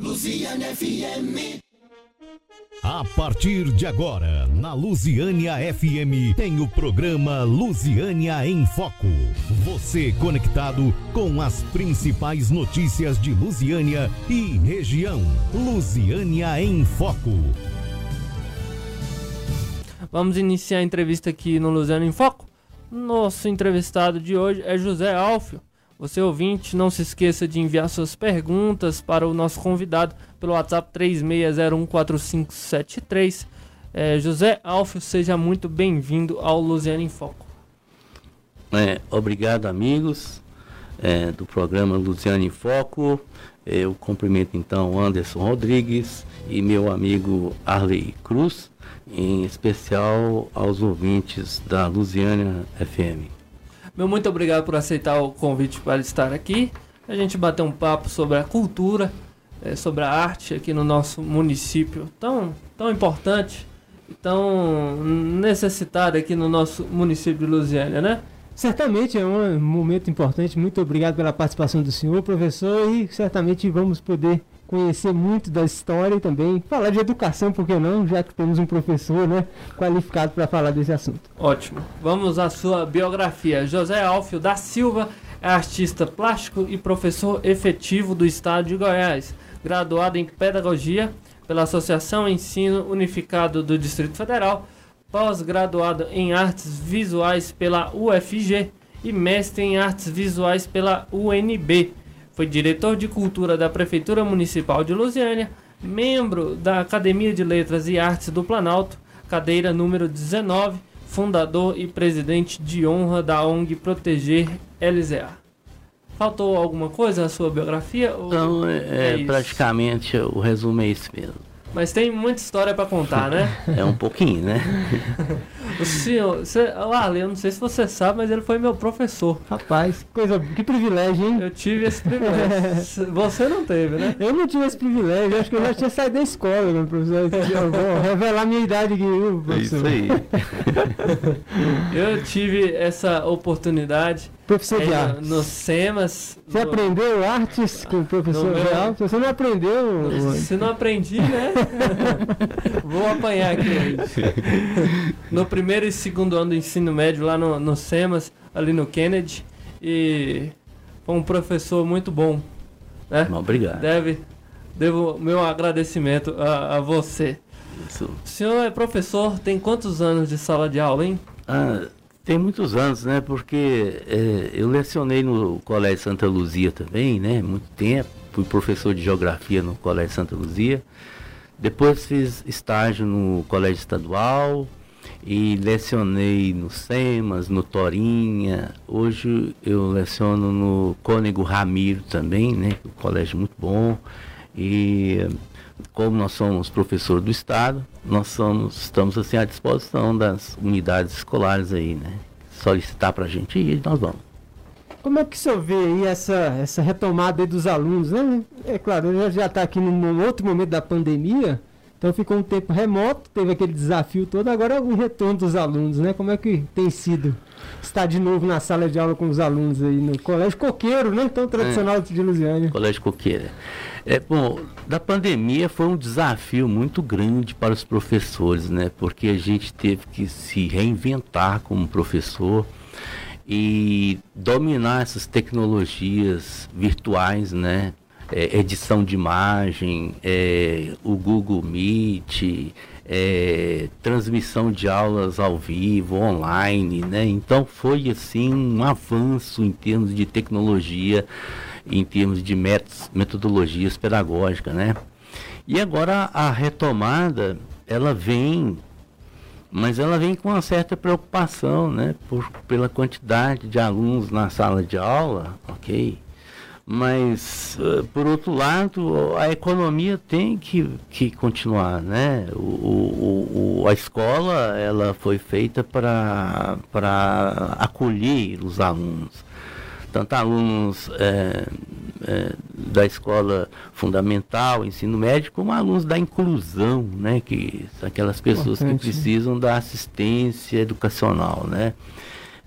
Luziane FM. A partir de agora, na Lusiânia FM, tem o programa Lusiânia em Foco. Você conectado com as principais notícias de Lusiânia e região. Lusiânia em Foco. Vamos iniciar a entrevista aqui no Lusiânia em Foco. Nosso entrevistado de hoje é José Alfio. Você ouvinte, não se esqueça de enviar suas perguntas para o nosso convidado pelo WhatsApp 36014573. É, José Alfio, seja muito bem-vindo ao Luziano em Foco. É, obrigado, amigos é, do programa Luziano em Foco. Eu cumprimento então Anderson Rodrigues e meu amigo Arley Cruz, em especial aos ouvintes da Luziana FM. Meu muito obrigado por aceitar o convite para estar aqui. A gente bater um papo sobre a cultura, é, sobre a arte aqui no nosso município tão, tão importante tão necessitado aqui no nosso município de Lusiânia, né? Certamente é um momento importante. Muito obrigado pela participação do senhor, professor, e certamente vamos poder conhecer muito da história e também falar de educação, por que não, já que temos um professor né, qualificado para falar desse assunto. Ótimo. Vamos à sua biografia. José Alfio da Silva é artista plástico e professor efetivo do estado de Goiás, graduado em Pedagogia pela Associação Ensino Unificado do Distrito Federal, pós-graduado em Artes Visuais pela UFG e mestre em Artes Visuais pela UNB foi diretor de cultura da Prefeitura Municipal de Lusiânia, membro da Academia de Letras e Artes do Planalto, cadeira número 19, fundador e presidente de honra da ONG Proteger LZA. Faltou alguma coisa na sua biografia? Não, é, é praticamente o resumo é isso mesmo. Mas tem muita história para contar, né? É um pouquinho, né? o senhor, você, eu não sei se você sabe, mas ele foi meu professor. Rapaz, coisa, que privilégio, hein? Eu tive esse privilégio. você não teve, né? Eu não tive esse privilégio, acho que eu já tinha saído da escola, meu professor. Eu vou revelar minha idade aqui, viu, professor? É isso aí. eu tive essa oportunidade Professor de artes. No SEMAS. Você no... aprendeu artes com o professor Real? Você não aprendeu. Se não aprendi, né? Vou apanhar aqui. No primeiro e segundo ano do ensino médio, lá no, no SEMAS, ali no Kennedy. E foi um professor muito bom. Né? Obrigado. Deve, devo meu agradecimento a, a você. Isso. O senhor é professor, tem quantos anos de sala de aula, hein? Ah, tem muitos anos, né? Porque é, eu lecionei no Colégio Santa Luzia também, né? Muito tempo. Fui professor de geografia no Colégio Santa Luzia. Depois fiz estágio no Colégio Estadual e lecionei no SEMAS, no Torinha. Hoje eu leciono no Cônego Ramiro também, né? Um colégio muito bom. E como nós somos professor do Estado, nós somos, estamos assim à disposição das unidades escolares aí, né? Solicitar para a gente ir e nós vamos. Como é que o senhor vê aí essa, essa retomada dos alunos, né? É claro, ele já está aqui num outro momento da pandemia, então ficou um tempo remoto, teve aquele desafio todo, agora o retorno dos alunos, né? Como é que tem sido estar de novo na sala de aula com os alunos aí no Colégio Coqueiro, né? Tão tradicional é, de Lusiânia. Colégio Coqueiro. É, bom, da pandemia foi um desafio muito grande para os professores, né? Porque a gente teve que se reinventar como professor e dominar essas tecnologias virtuais, né? É, edição de imagem, é, o Google Meet, é, transmissão de aulas ao vivo, online, né? Então foi assim um avanço em termos de tecnologia em termos de metodologias pedagógicas, né? E agora a retomada, ela vem, mas ela vem com uma certa preocupação, né? Por, pela quantidade de alunos na sala de aula, ok? Mas, uh, por outro lado, a economia tem que, que continuar, né? O, o, o, a escola, ela foi feita para acolher os alunos tanto alunos é, é, da escola fundamental, ensino médio, como alunos da inclusão, né, que são aquelas pessoas que né? precisam da assistência educacional, né.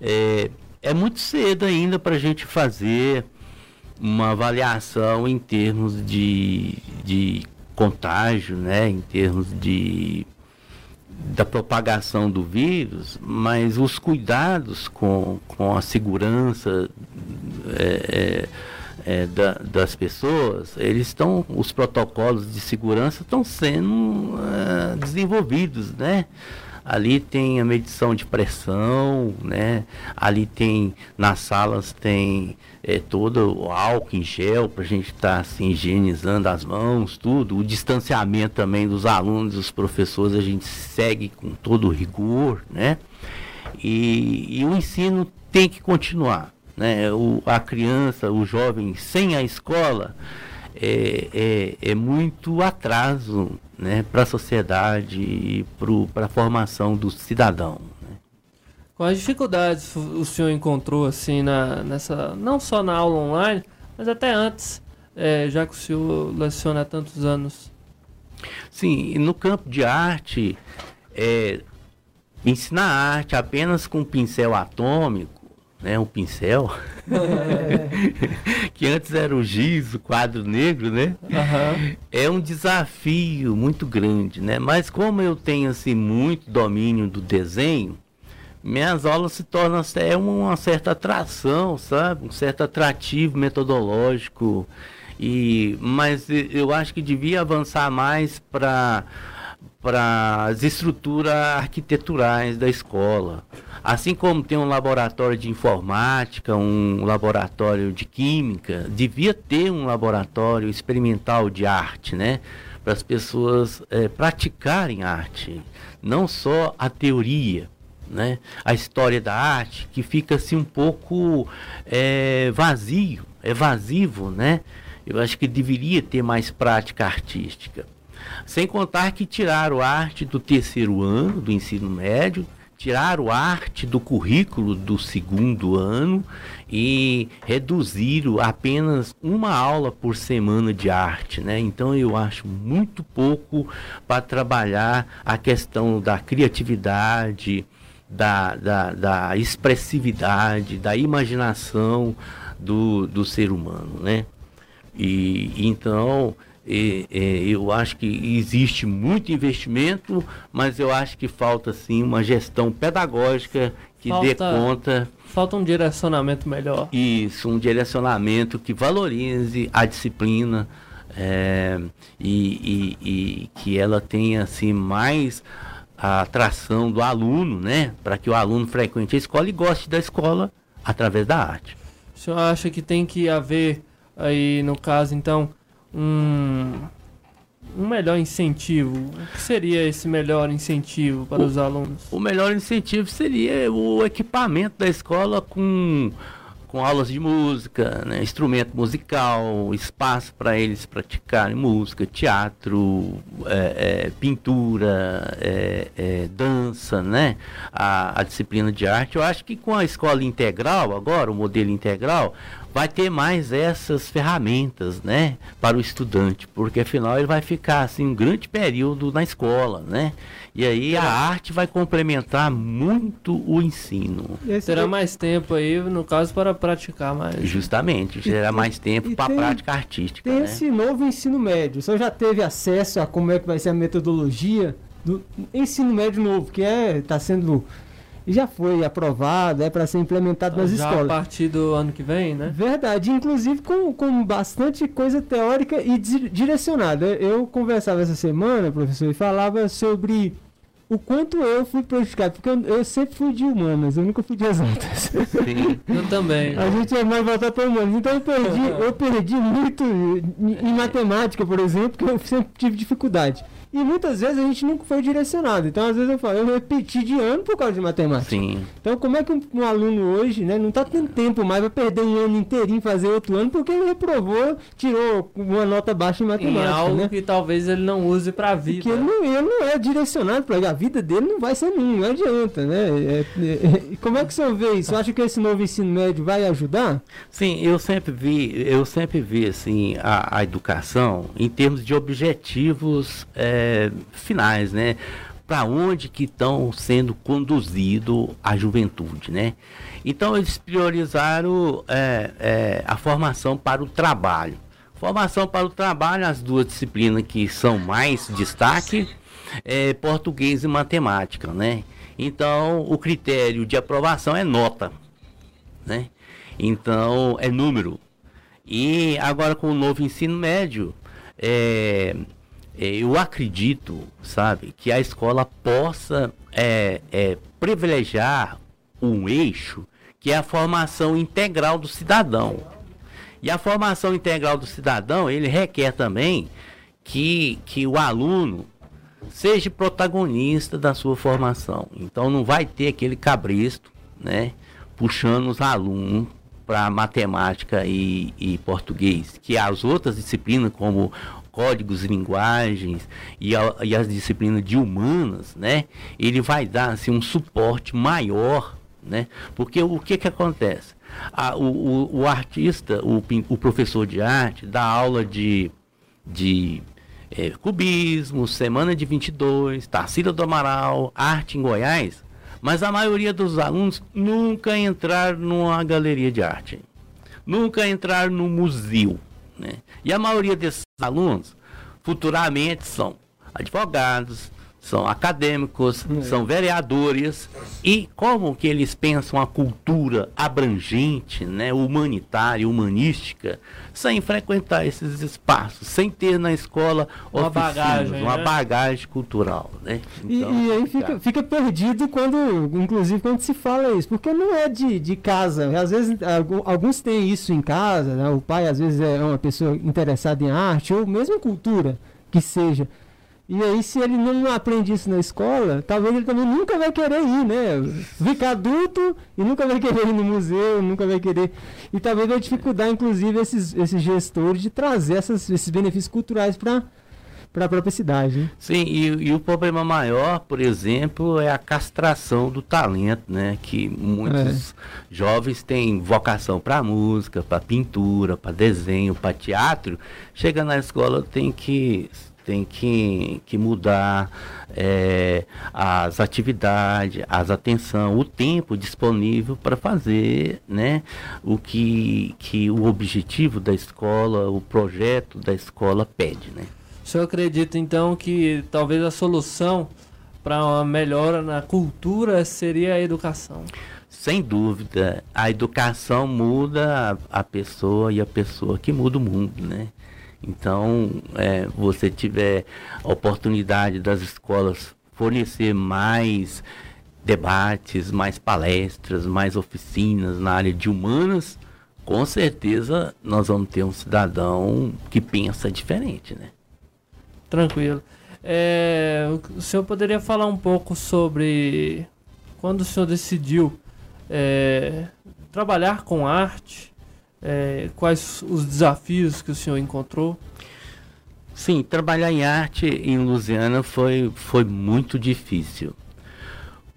É, é muito cedo ainda para a gente fazer uma avaliação em termos de, de contágio, né, em termos de da propagação do vírus, mas os cuidados com, com a segurança é, é, é, da, das pessoas, eles estão, os protocolos de segurança estão sendo é, desenvolvidos, né? Ali tem a medição de pressão, né? Ali tem, nas salas tem é, todo o álcool em gel para a gente estar tá, assim, higienizando as mãos, tudo. O distanciamento também dos alunos, dos professores, a gente segue com todo o rigor, né? E, e o ensino tem que continuar, né? O, a criança, o jovem sem a escola é, é, é muito atraso né, para a sociedade e para a formação do cidadão. Quais dificuldades o senhor encontrou assim na, nessa, não só na aula online, mas até antes, é, já que o senhor leciona há tantos anos? Sim, no campo de arte, é, ensinar arte apenas com pincel atômico né, um pincel, que antes era o giz, o quadro negro, né? Uhum. É um desafio muito grande, né? Mas como eu tenho assim muito domínio do desenho, minhas aulas se tornam é uma certa atração, sabe? Um certo atrativo metodológico. E mas eu acho que devia avançar mais para para as estruturas arquiteturais da escola. Assim como tem um laboratório de informática, um laboratório de química, devia ter um laboratório experimental de arte, né? Para as pessoas é, praticarem arte, não só a teoria, né? A história da arte que fica assim um pouco é, vazio, evasivo, né? Eu acho que deveria ter mais prática artística. Sem contar que tiraram arte do terceiro ano do ensino médio, tiraram arte do currículo do segundo ano e reduziram apenas uma aula por semana de arte, né? Então eu acho muito pouco para trabalhar a questão da criatividade, da, da, da expressividade, da imaginação do, do ser humano, né? E então e, e, eu acho que existe muito investimento, mas eu acho que falta sim uma gestão pedagógica que falta, dê conta. Falta um direcionamento melhor. Isso, um direcionamento que valorize a disciplina é, e, e, que ela tenha assim mais a atração do aluno, né? Para que o aluno frequente a escola e goste da escola através da arte. O senhor acha que tem que haver aí, no caso, então, um, um melhor incentivo? O que seria esse melhor incentivo para o, os alunos? O melhor incentivo seria o equipamento da escola com, com aulas de música, né, instrumento musical, espaço para eles praticarem música, teatro, é, é, pintura, é, é, dança, né? A, a disciplina de arte. Eu acho que com a escola integral, agora, o modelo integral, vai ter mais essas ferramentas, né, para o estudante, porque afinal ele vai ficar assim um grande período na escola, né? E aí a arte vai complementar muito o ensino. Terá mais tempo aí, no caso, para praticar mais. Justamente, terá mais tempo para a prática artística. Tem né? esse novo ensino médio. O senhor já teve acesso a como é que vai ser a metodologia do ensino médio novo, que é está sendo já foi aprovado, é para ser implementado nas já escolas. a partir do ano que vem, né? Verdade, inclusive com, com bastante coisa teórica e di direcionada. Eu conversava essa semana, professor, e falava sobre o quanto eu fui prejudicado, porque eu, eu, sempre fui de humanas, eu nunca fui de exatas. Sim, eu também. A gente é mais voltado para humanas. Então eu perdi, eu perdi muito em, em matemática, por exemplo, porque eu sempre tive dificuldade. E muitas vezes a gente nunca foi direcionado. Então, às vezes eu falo, eu repeti de ano por causa de matemática. Sim. Então, como é que um, um aluno hoje, né, não está tendo tempo mais para perder um ano inteirinho fazer outro ano porque ele reprovou, tirou uma nota baixa em matemática, em algo né? que talvez ele não use para a vida. Porque ele não, ele não é direcionado para a vida dele não vai ser nenhum, não adianta, né? É, é, é, como é que o senhor vê isso? Acha que esse novo ensino médio vai ajudar? Sim, eu sempre vi, eu sempre vi assim a, a educação em termos de objetivos é, finais, né? para onde que estão sendo conduzido a juventude, né? Então eles priorizaram é, é, a formação para o trabalho. Formação para o trabalho, as duas disciplinas que são mais destaque é português e matemática, né? Então o critério de aprovação é nota, né? Então é número. E agora com o novo ensino médio, é, eu acredito, sabe, que a escola possa é, é, privilegiar um eixo que é a formação integral do cidadão. E a formação integral do cidadão, ele requer também que, que o aluno seja protagonista da sua formação. Então não vai ter aquele cabristo, né, puxando os alunos para matemática e, e, português, que as outras disciplinas como códigos linguagens e, a, e, as disciplinas de humanas, né, ele vai dar assim, um suporte maior, né, porque o que que acontece? A, o, o, o, artista, o, o professor de arte, dá aula de, de é, cubismo, Semana de 22, Tarsila do Amaral, Arte em Goiás, mas a maioria dos alunos nunca entraram numa galeria de arte, nunca entraram no museu. Né? E a maioria desses alunos futuramente são advogados, são acadêmicos, é. são vereadores e como que eles pensam a cultura abrangente, né, humanitária, humanística, sem frequentar esses espaços, sem ter na escola uma bagagem, uma né? bagagem cultural, né? Então, e, e, aí fica, fica, perdido quando, inclusive quando se fala isso, porque não é de, de casa. Às vezes alguns têm isso em casa, né? o pai às vezes é uma pessoa interessada em arte ou mesmo cultura que seja. E aí, se ele não aprende isso na escola, talvez ele também nunca vai querer ir, né? Fica adulto e nunca vai querer ir no museu, nunca vai querer. E talvez vai dificultar, inclusive, esses, esses gestores de trazer essas, esses benefícios culturais para para a própria cidade. Né? Sim, e, e, o problema maior, por exemplo, é a castração do talento, né? Que muitos é. jovens têm vocação para música, para pintura, para desenho, para teatro. Chega na escola tem que tem que, que mudar é, as atividades, as atenção, o tempo disponível para fazer né, o que, que o objetivo da escola, o projeto da escola pede. Né? O senhor acredita então que talvez a solução para uma melhora na cultura seria a educação? Sem dúvida, a educação muda a, a pessoa e a pessoa que muda o mundo, né? Então, é, você tiver a oportunidade das escolas fornecer mais debates, mais palestras, mais oficinas na área de humanas, com certeza nós vamos ter um cidadão que pensa diferente, né? Tranquilo. É, o senhor poderia falar um pouco sobre quando o senhor decidiu é, trabalhar com arte é, quais os desafios que o senhor encontrou? Sim, trabalhar em arte em Lusiana foi, foi muito difícil.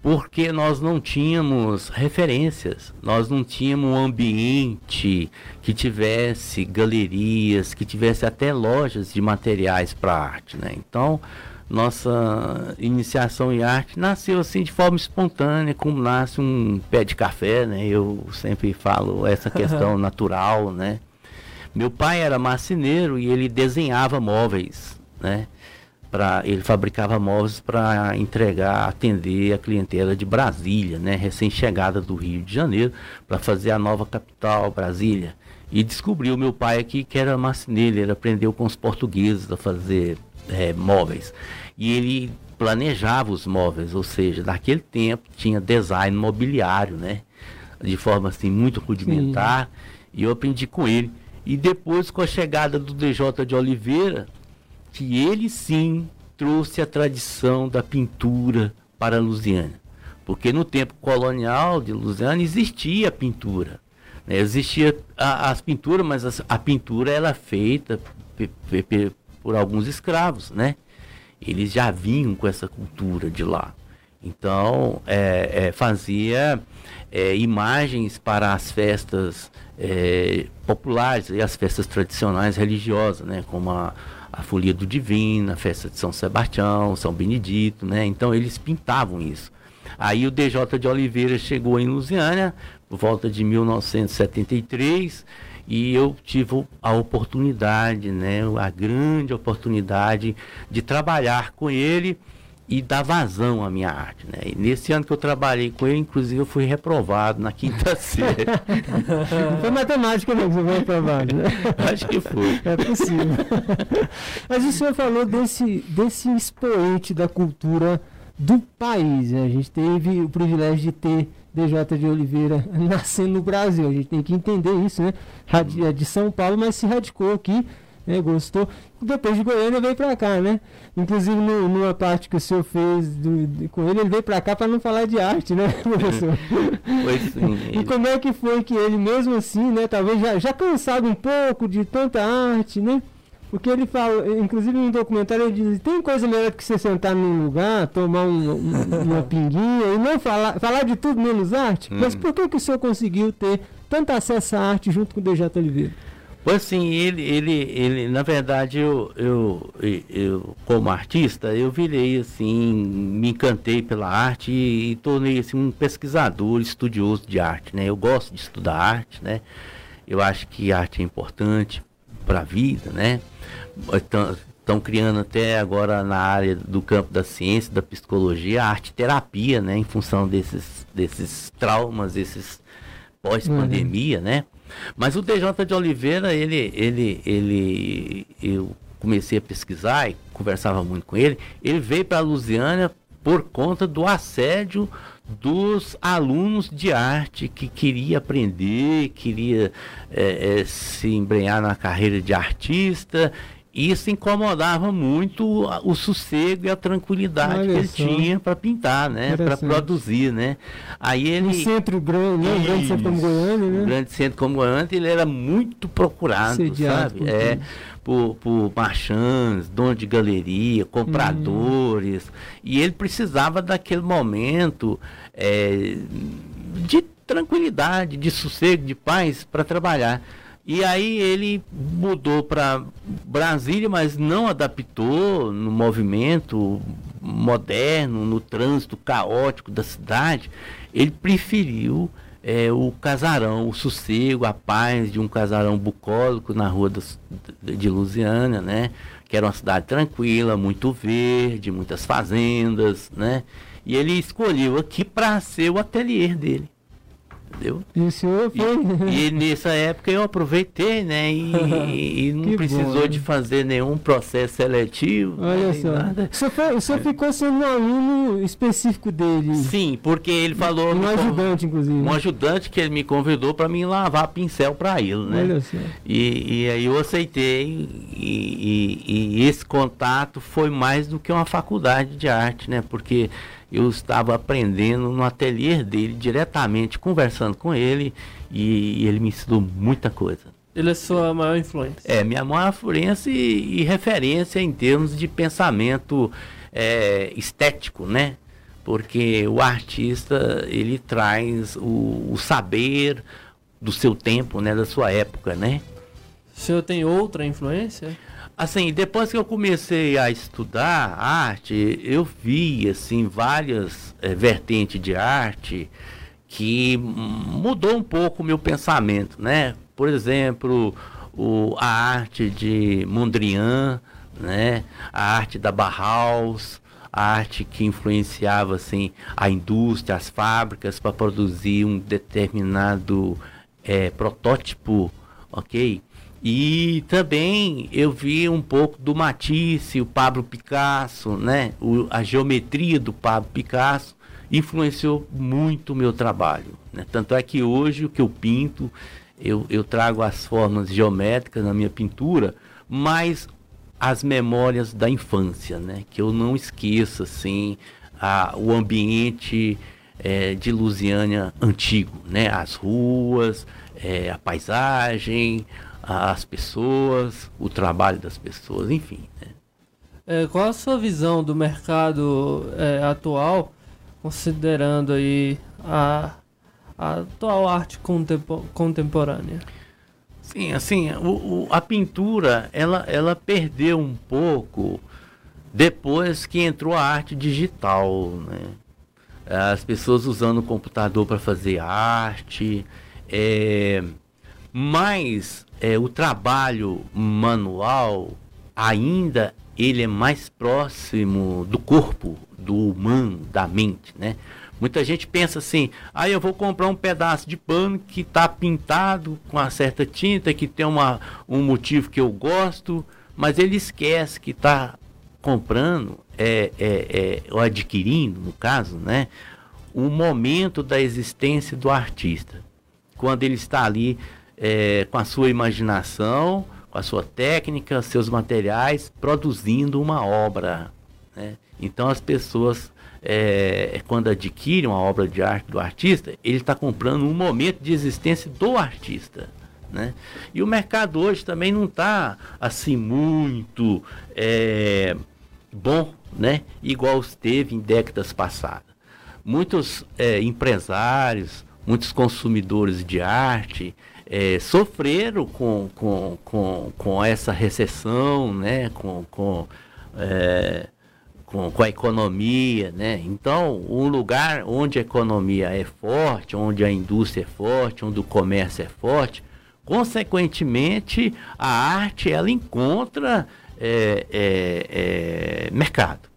Porque nós não tínhamos referências, nós não tínhamos um ambiente que tivesse galerias, que tivesse até lojas de materiais para arte. Né? Então, nossa iniciação em arte nasceu assim de forma espontânea, como nasce um pé de café, né? Eu sempre falo essa questão natural, né? Meu pai era marceneiro e ele desenhava móveis, né? Pra, ele fabricava móveis para entregar, atender a clientela de Brasília, né? Recém-chegada do Rio de Janeiro, para fazer a nova capital, Brasília. E descobriu meu pai aqui que era marceneiro, ele aprendeu com os portugueses a fazer é, móveis. E ele planejava os móveis, ou seja, naquele tempo tinha design mobiliário, né? De forma assim muito rudimentar. Sim. E eu aprendi com ele. E depois com a chegada do DJ de Oliveira, que ele sim trouxe a tradição da pintura para a Lusiana. Porque no tempo colonial de Lusiana existia pintura. Né? Existia a, as pinturas, mas a, a pintura era feita por alguns escravos, né? Eles já vinham com essa cultura de lá. Então, é, é, fazia é, imagens para as festas é, populares e as festas tradicionais religiosas, né? Como a, a Folia do Divino, a festa de São Sebastião, São Benedito, né? Então eles pintavam isso. Aí o DJ de Oliveira chegou em Lusiânia por volta de 1973 e eu tive a oportunidade, né, a grande oportunidade de trabalhar com ele e dar vazão à minha arte. Né? E nesse ano que eu trabalhei com ele, inclusive, eu fui reprovado na quinta série. Foi matemática você foi reprovado, né? Acho que foi. É possível. Mas o senhor falou desse, desse expoente da cultura do país. Né? A gente teve o privilégio de ter DJ de Oliveira nascendo no Brasil. A gente tem que entender isso, né? É de São Paulo, mas se radicou aqui né, gostou. Depois de Goiânia veio para cá, né? Inclusive no, numa parte que o senhor fez do, de, com ele, ele veio para cá para não falar de arte, né, professor? Pois sim. E como é que foi que ele mesmo assim, né, talvez já, já cansado um pouco de tanta arte, né? Porque ele fala, inclusive no documentário ele diz, tem coisa melhor do que você sentar num lugar, tomar um, um, uma pinguinha e não falar, falar de tudo menos arte. Hum. Mas por que, que o senhor conseguiu ter tanto acesso à arte junto com o DJ Oliveira? Pois assim, ele, ele, ele, na verdade, eu, eu, eu, como artista, eu virei assim, me encantei pela arte e, e tornei assim, um pesquisador, estudioso de arte, né? Eu gosto de estudar arte, né? Eu acho que arte é importante para a vida, né? Estão criando até agora na área do campo da ciência, da psicologia, a arte terapia, né? Em função desses, desses traumas, esses pós-pandemia, uhum. né? Mas o DJ de Oliveira, ele, ele, ele, eu comecei a pesquisar e conversava muito com ele. Ele veio para a Lusiana por conta do assédio dos alunos de arte que queria aprender, queria é, é, se embrenhar na carreira de artista isso incomodava muito o sossego e a tranquilidade Olha que ele só. tinha para pintar, né? Para produzir, né? Aí ele. Um centro grande, né? Um grande centro como Goiânia, né? Um grande centro como Goiânia, ele era muito procurado, Sediado sabe? Por é, por, por marchands, donos de galeria, compradores. Hum. E ele precisava daquele momento é, de tranquilidade, de sossego, de paz para trabalhar. E aí ele mudou para Brasília, mas não adaptou no movimento moderno, no trânsito caótico da cidade. Ele preferiu é, o casarão, o sossego, a paz de um casarão bucólico na rua de Lusiana, né? Que era uma cidade tranquila, muito verde, muitas fazendas, né? E ele escolheu aqui para ser o ateliê dele entendeu? E o senhor foi. E, e nessa época eu aproveitei, né? E, e não precisou bom, de fazer nenhum processo seletivo. Olha só. Nada. O senhor, foi, o senhor ficou sendo um aluno específico dele. Sim, porque ele falou. Um ajudante, inclusive. Um ajudante que ele me convidou para mim lavar pincel para ele, né? Olha só. E, e aí eu aceitei. E, e, e esse contato foi mais do que uma faculdade de arte, né? Porque eu estava aprendendo no ateliê dele, diretamente conversando com ele, e, ele me ensinou muita coisa. Ele é sua maior influência? É, minha maior influência e, e referência em termos de pensamento é, estético, né? Porque o artista, ele traz o, o saber do seu tempo, né? Da sua época, né? O senhor tem outra influência? Assim, depois que eu comecei a estudar arte, eu vi assim várias é, vertentes de arte que mudou um pouco o meu pensamento, né? Por exemplo, o, a arte de Mondrian, né? A arte da Bauhaus, a arte que influenciava assim a indústria, as fábricas para produzir um determinado é, protótipo, ok? E também eu vi um pouco do Matisse, o Pablo Picasso, né? O, a geometria do Pablo Picasso influenciou muito o meu trabalho. Né? Tanto é que hoje o que eu pinto, eu, eu trago as formas geométricas na minha pintura, mas as memórias da infância, né? Que eu não esqueça, assim, a, o ambiente é, de Lusiânia antigo, né? As ruas, é, a paisagem, as pessoas, o trabalho das pessoas, enfim. Né? É, qual a sua visão do mercado é, atual, considerando aí a, a atual arte contempo, contemporânea? Sim, assim, o, o, a pintura, ela, ela perdeu um pouco depois que entrou a arte digital, né? As pessoas usando o computador para fazer arte, é, mas é, o trabalho manual ainda ele é mais próximo do corpo, do humano, da mente, né? Muita gente pensa assim, aí ah, eu vou comprar um pedaço de pano que está pintado com uma certa tinta, que tem uma, um motivo que eu gosto, mas ele esquece que está comprando, é, é, é, ou adquirindo, no caso, né, o momento da existência do artista. Quando ele está ali é, com a sua imaginação, com a sua técnica, seus materiais, produzindo uma obra. Né? Então as pessoas é, quando adquire uma obra de arte do artista, ele está comprando um momento de existência do artista. Né? E o mercado hoje também não está assim muito é, bom, né? igual esteve em décadas passadas. Muitos é, empresários, muitos consumidores de arte é, sofreram com, com, com, com essa recessão, né? com, com é, com, com a economia, né? Então, um lugar onde a economia é forte, onde a indústria é forte, onde o comércio é forte, consequentemente, a arte ela encontra é, é, é, mercado.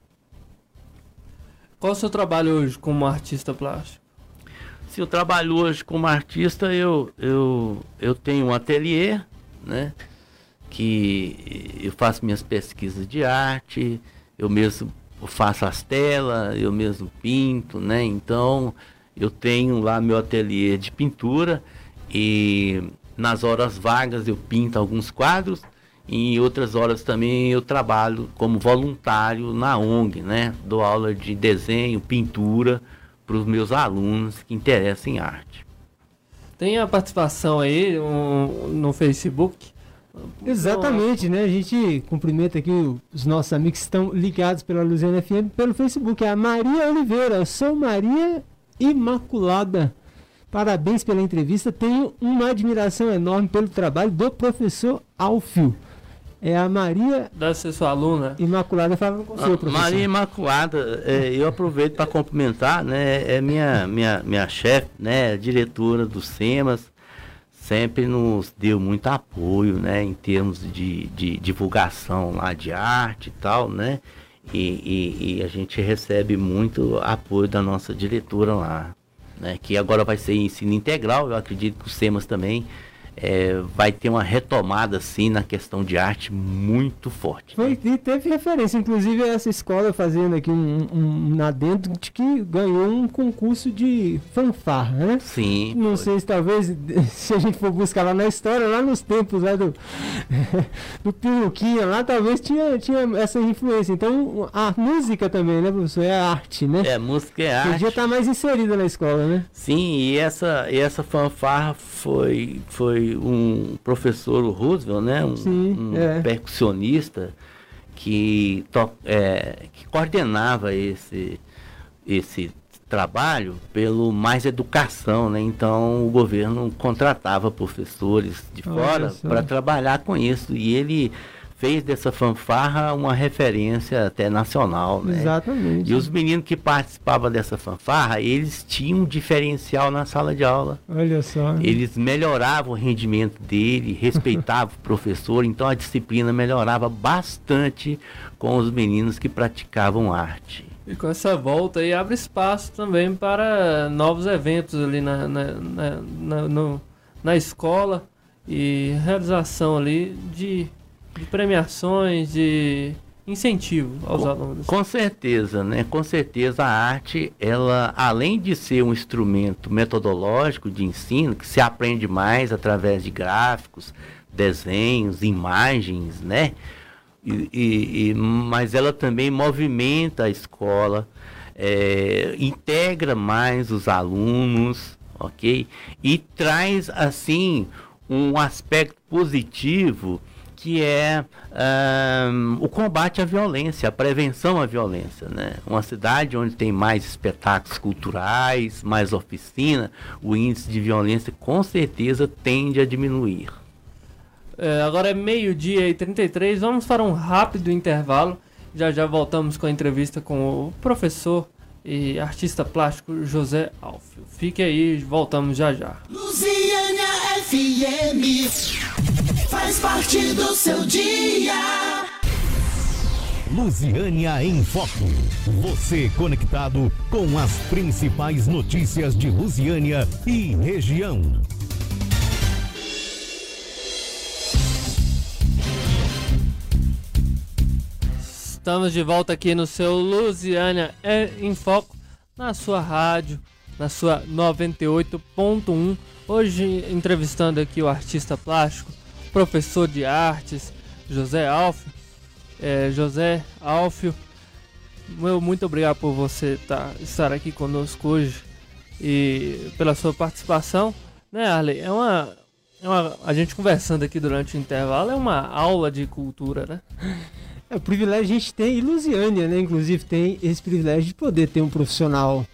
Qual o seu trabalho hoje como artista plástico? Se eu trabalho hoje como artista, eu, eu, eu tenho um ateliê, né? Que eu faço minhas pesquisas de arte, eu mesmo faço as telas, eu mesmo pinto, né? Então eu tenho lá meu ateliê de pintura e nas horas vagas eu pinto alguns quadros e em outras horas também eu trabalho como voluntário na ONG, né? Dou aula de desenho, pintura para os meus alunos que interessam em arte. Tem a participação aí um, no Facebook Exatamente, né? A gente cumprimenta aqui os nossos amigos que estão ligados pela Luziana FM pelo Facebook. É a Maria Oliveira. Sou Maria Imaculada. Parabéns pela entrevista. Tenho uma admiração enorme pelo trabalho do professor Alfio. É a Maria. Deve ser sua aluna. Imaculada falando com o senhor, professor. Maria Imaculada, é, eu aproveito para cumprimentar, né? É minha, minha, minha chefe, né? Diretora do SEMAS sempre nos deu muito apoio, né, em termos de, de divulgação lá de arte e tal, né, e, e, e, a gente recebe muito apoio da nossa diretora lá, né, que agora vai ser ensino integral, eu acredito que o SEMAS também é, vai ter uma retomada assim na questão de arte muito forte. Foi, e teve referência, inclusive essa escola fazendo aqui um, um, adentro de que ganhou um concurso de fanfarra, né? Sim. Não foi. sei se talvez, se a gente for buscar lá na história, lá nos tempos lá do, do Piruquinha, lá talvez tinha, tinha essa influência. Então a música também, né, professor? É arte, né? É, música é arte. Podia estar mais inserida na escola, né? Sim, e essa, e essa fanfarra foi, foi um professor Roosevelt, né? Um, Sim, um é. percussionista que, to, é, que coordenava esse, esse trabalho pelo Mais Educação, né? Então o governo contratava professores de fora para trabalhar com isso e ele fez dessa fanfarra uma referência até nacional, né? Exatamente. E os meninos que participavam dessa fanfarra, eles tinham um diferencial na sala de aula. Olha só. Eles melhoravam o rendimento dele, respeitavam o professor, então a disciplina melhorava bastante com os meninos que praticavam arte. E com essa volta aí abre espaço também para novos eventos ali na, na, na, na, no, na escola e realização ali de de premiações, de incentivo aos com, alunos. Com certeza, né? Com certeza a arte, ela além de ser um instrumento metodológico de ensino que se aprende mais através de gráficos, desenhos, imagens, né? E, e, e mas ela também movimenta a escola, é, integra mais os alunos, ok? E traz assim um aspecto positivo que é um, o combate à violência, a prevenção à violência. Né? Uma cidade onde tem mais espetáculos culturais, mais oficina, o índice de violência com certeza tende a diminuir. É, agora é meio-dia e 33. Vamos para um rápido intervalo. Já já voltamos com a entrevista com o professor e artista plástico José Alfio. Fique aí, voltamos já já. Luziânia FM faz parte do seu dia. Lusiânia em Foco. Você conectado com as principais notícias de Lusiânia e região. Estamos de volta aqui no seu Lusiânia em Foco, na sua rádio, na sua 98.1. Hoje entrevistando aqui o artista plástico, professor de artes, José Alfio. É, José Alfio, meu muito obrigado por você tá, estar aqui conosco hoje e pela sua participação. Né, Arley? É uma, é uma. A gente conversando aqui durante o intervalo é uma aula de cultura, né? É, o privilégio a gente tem, e Lusiânia, né? Inclusive tem esse privilégio de poder ter um profissional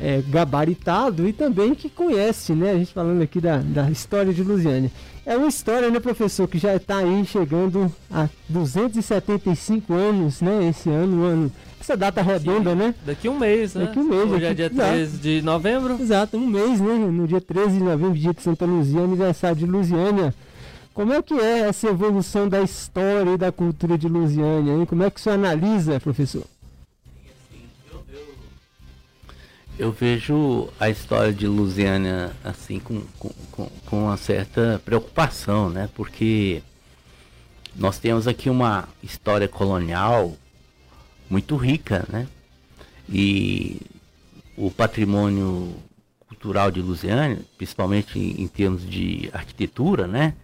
é, gabaritado e também que conhece, né? A gente falando aqui da, da história de Lusiânia. É uma história, né, professor, que já está aí chegando a 275 anos, né? Esse ano, ano. Essa data redonda, Sim, né? Daqui um mês, né? Daqui um mês. Hoje é dia 13 de novembro. Exato, um mês, né? No dia 13 de novembro, dia de Santa Luzia, aniversário de Lusiânia. Como é que é essa evolução da história e da cultura de Lusiânia? Hein? Como é que você analisa, professor? Eu vejo a história de Lusiânia assim com, com, com uma certa preocupação, né? Porque nós temos aqui uma história colonial muito rica, né? E o patrimônio cultural de Lusiânia, principalmente em termos de arquitetura, né?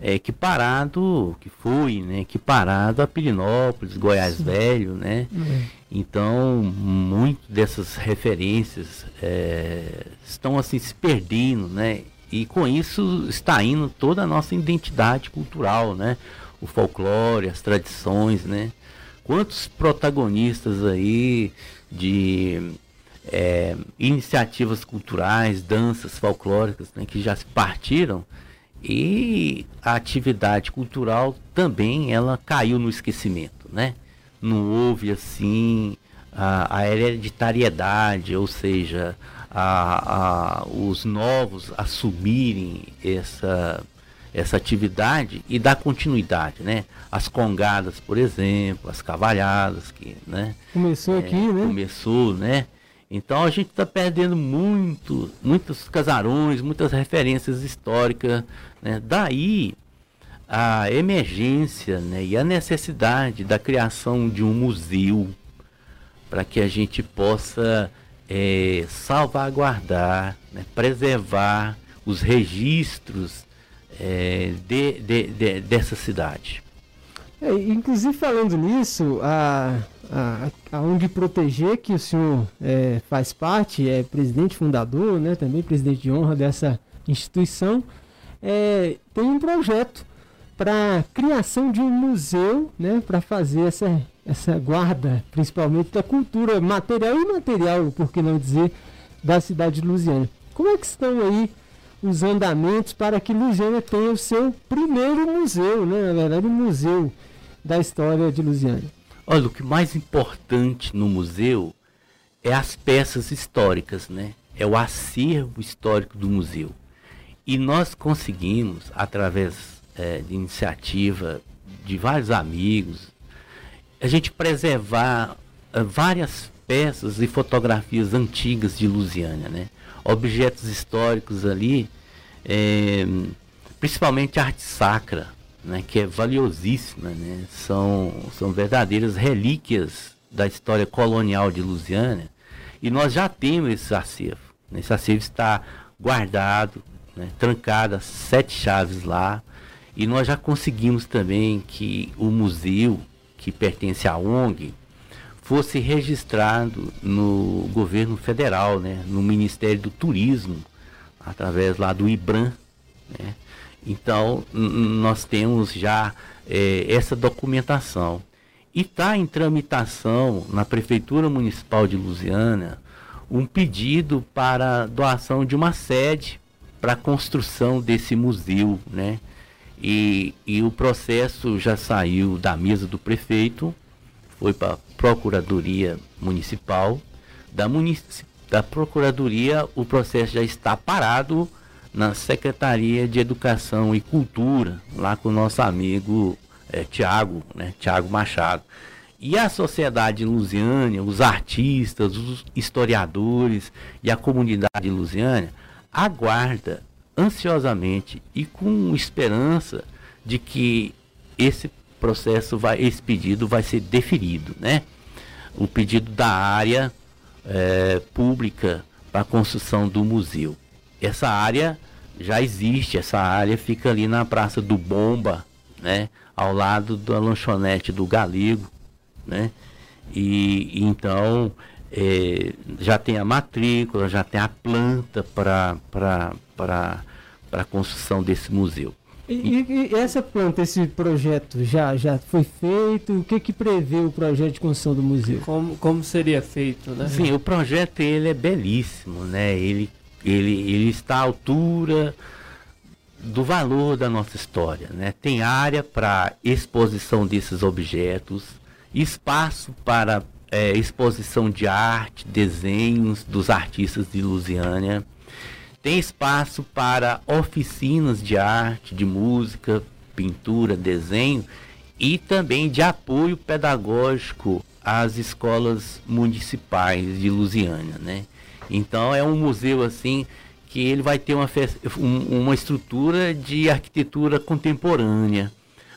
É, equiparado, que foi, né, equiparado a Pirinópolis, Goiás Sim. Velho, né? Uhum. Então, muito dessas referências é, estão assim se perdendo, né? E com isso está indo toda a nossa identidade cultural, né? O folclore, as tradições, né? Quantos protagonistas aí de é, iniciativas culturais, danças folclóricas, né, que já se partiram e a atividade cultural também ela caiu no esquecimento, né? Não houve assim a, a hereditariedade, ou seja, a, a, os novos assumirem essa, essa atividade e dar continuidade, né? As congadas, por exemplo, as cavalhadas que, né? Começou é, aqui, né? Começou, né? Então a gente está perdendo muito, muitos casarões, muitas referências históricas. Né? Daí a emergência né, e a necessidade da criação de um museu para que a gente possa é, salvaguardar, né, preservar os registros é, de, de, de, dessa cidade. É, inclusive falando nisso, a, a, a ONG Proteger, que o senhor é, faz parte, é presidente fundador, né, também presidente de honra dessa instituição, é, tem um projeto para criação de um museu, né, para fazer essa, essa guarda, principalmente da cultura material e imaterial, por que não dizer, da cidade de Lusiana. Como é que estão aí os andamentos para que Lusiana tenha o seu primeiro museu, né, na verdade, um museu da história de Lusiana? Olha, o que mais importante no museu é as peças históricas, né? É o acervo histórico do museu. E nós conseguimos, através é, de iniciativa de vários amigos, a gente preservar é, várias peças e fotografias antigas de Lusiânia, né? Objetos históricos ali, é, principalmente arte sacra, né, que é valiosíssima, né? são, são verdadeiras relíquias da história colonial de Lusiânia, e nós já temos esse acervo. Esse acervo está guardado, né, trancado as sete chaves lá, e nós já conseguimos também que o museu, que pertence à ONG, fosse registrado no governo federal, né, no Ministério do Turismo, através lá do IBRAM, né, então, nós temos já é, essa documentação. E está em tramitação na Prefeitura Municipal de Lusiana um pedido para doação de uma sede para a construção desse museu, né? E, e o processo já saiu da mesa do prefeito, foi para a Procuradoria Municipal. Da, munici da Procuradoria, o processo já está parado na Secretaria de Educação e Cultura, lá com o nosso amigo é, Tiago, né, Tiago Machado. E a sociedade lusiana, os artistas, os historiadores e a comunidade lusiana aguarda ansiosamente e com esperança de que esse processo vai, esse pedido vai ser deferido, né? O pedido da área é, pública para construção do museu. Essa área já existe, essa área fica ali na Praça do Bomba, né? Ao lado da lanchonete do Galego, né? E então é, já tem a matrícula, já tem a planta para a construção desse museu. E, e, e, essa planta, esse projeto já, já foi feito? O que, que prevê o projeto de construção do museu? Como, como seria feito, né? Sim, o projeto ele é belíssimo, né? Ele, ele, ele está à altura do valor da nossa história, né? Tem área para exposição desses objetos, espaço para é, exposição de arte, desenhos dos artistas de Lusiânia. Tem espaço para oficinas de arte, de música, pintura, desenho e também de apoio pedagógico às escolas municipais de Lusiânia, né? Então é um museu assim que ele vai ter uma, uma estrutura de arquitetura contemporânea,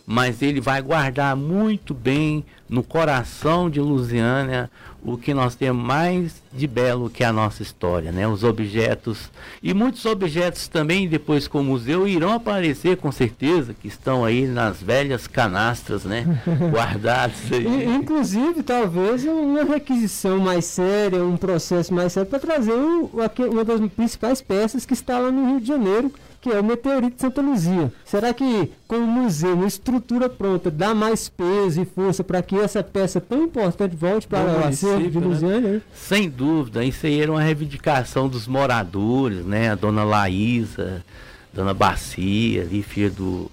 mas ele vai guardar muito bem no coração de Lusiânia o que nós temos mais de belo que a nossa história, né? Os objetos e muitos objetos também depois com o museu irão aparecer com certeza que estão aí nas velhas canastras, né? Guardados aí. Inclusive talvez uma requisição mais séria, um processo mais sério para trazer uma das principais peças que está lá no Rio de Janeiro que é o meteorito de Santa Luzia. Será que com o museu, uma estrutura pronta, dá mais peso e força para que essa peça tão importante volte para o acervo de Luziânia? Né? Sem dúvida, isso aí era uma reivindicação dos moradores, né? A dona Laísa, dona Bacia, ali, filha do,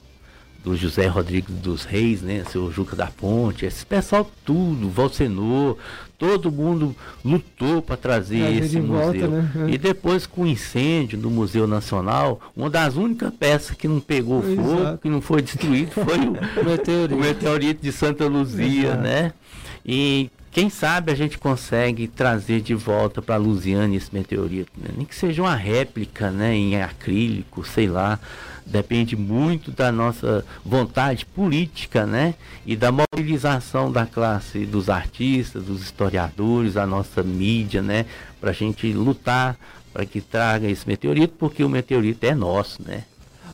do José Rodrigues dos Reis, né? Seu Juca da Ponte, esse pessoal tudo, Valsenor, todo mundo lutou para trazer é, esse museu. Volta, né? E depois com o incêndio do Museu Nacional, uma das únicas peças que não pegou fogo, Exato. que não foi destruído, foi o, o, meteorito. o, meteorito. de Santa Luzia, Exato. né? E quem sabe a gente consegue trazer de volta para Lusiana esse meteorito, né? nem que seja uma réplica, né, em acrílico, sei lá depende muito da nossa vontade política, né? E da mobilização da classe dos artistas, dos historiadores, a nossa mídia, né? Para a gente lutar para que traga esse meteorito, porque o meteorito é nosso, né?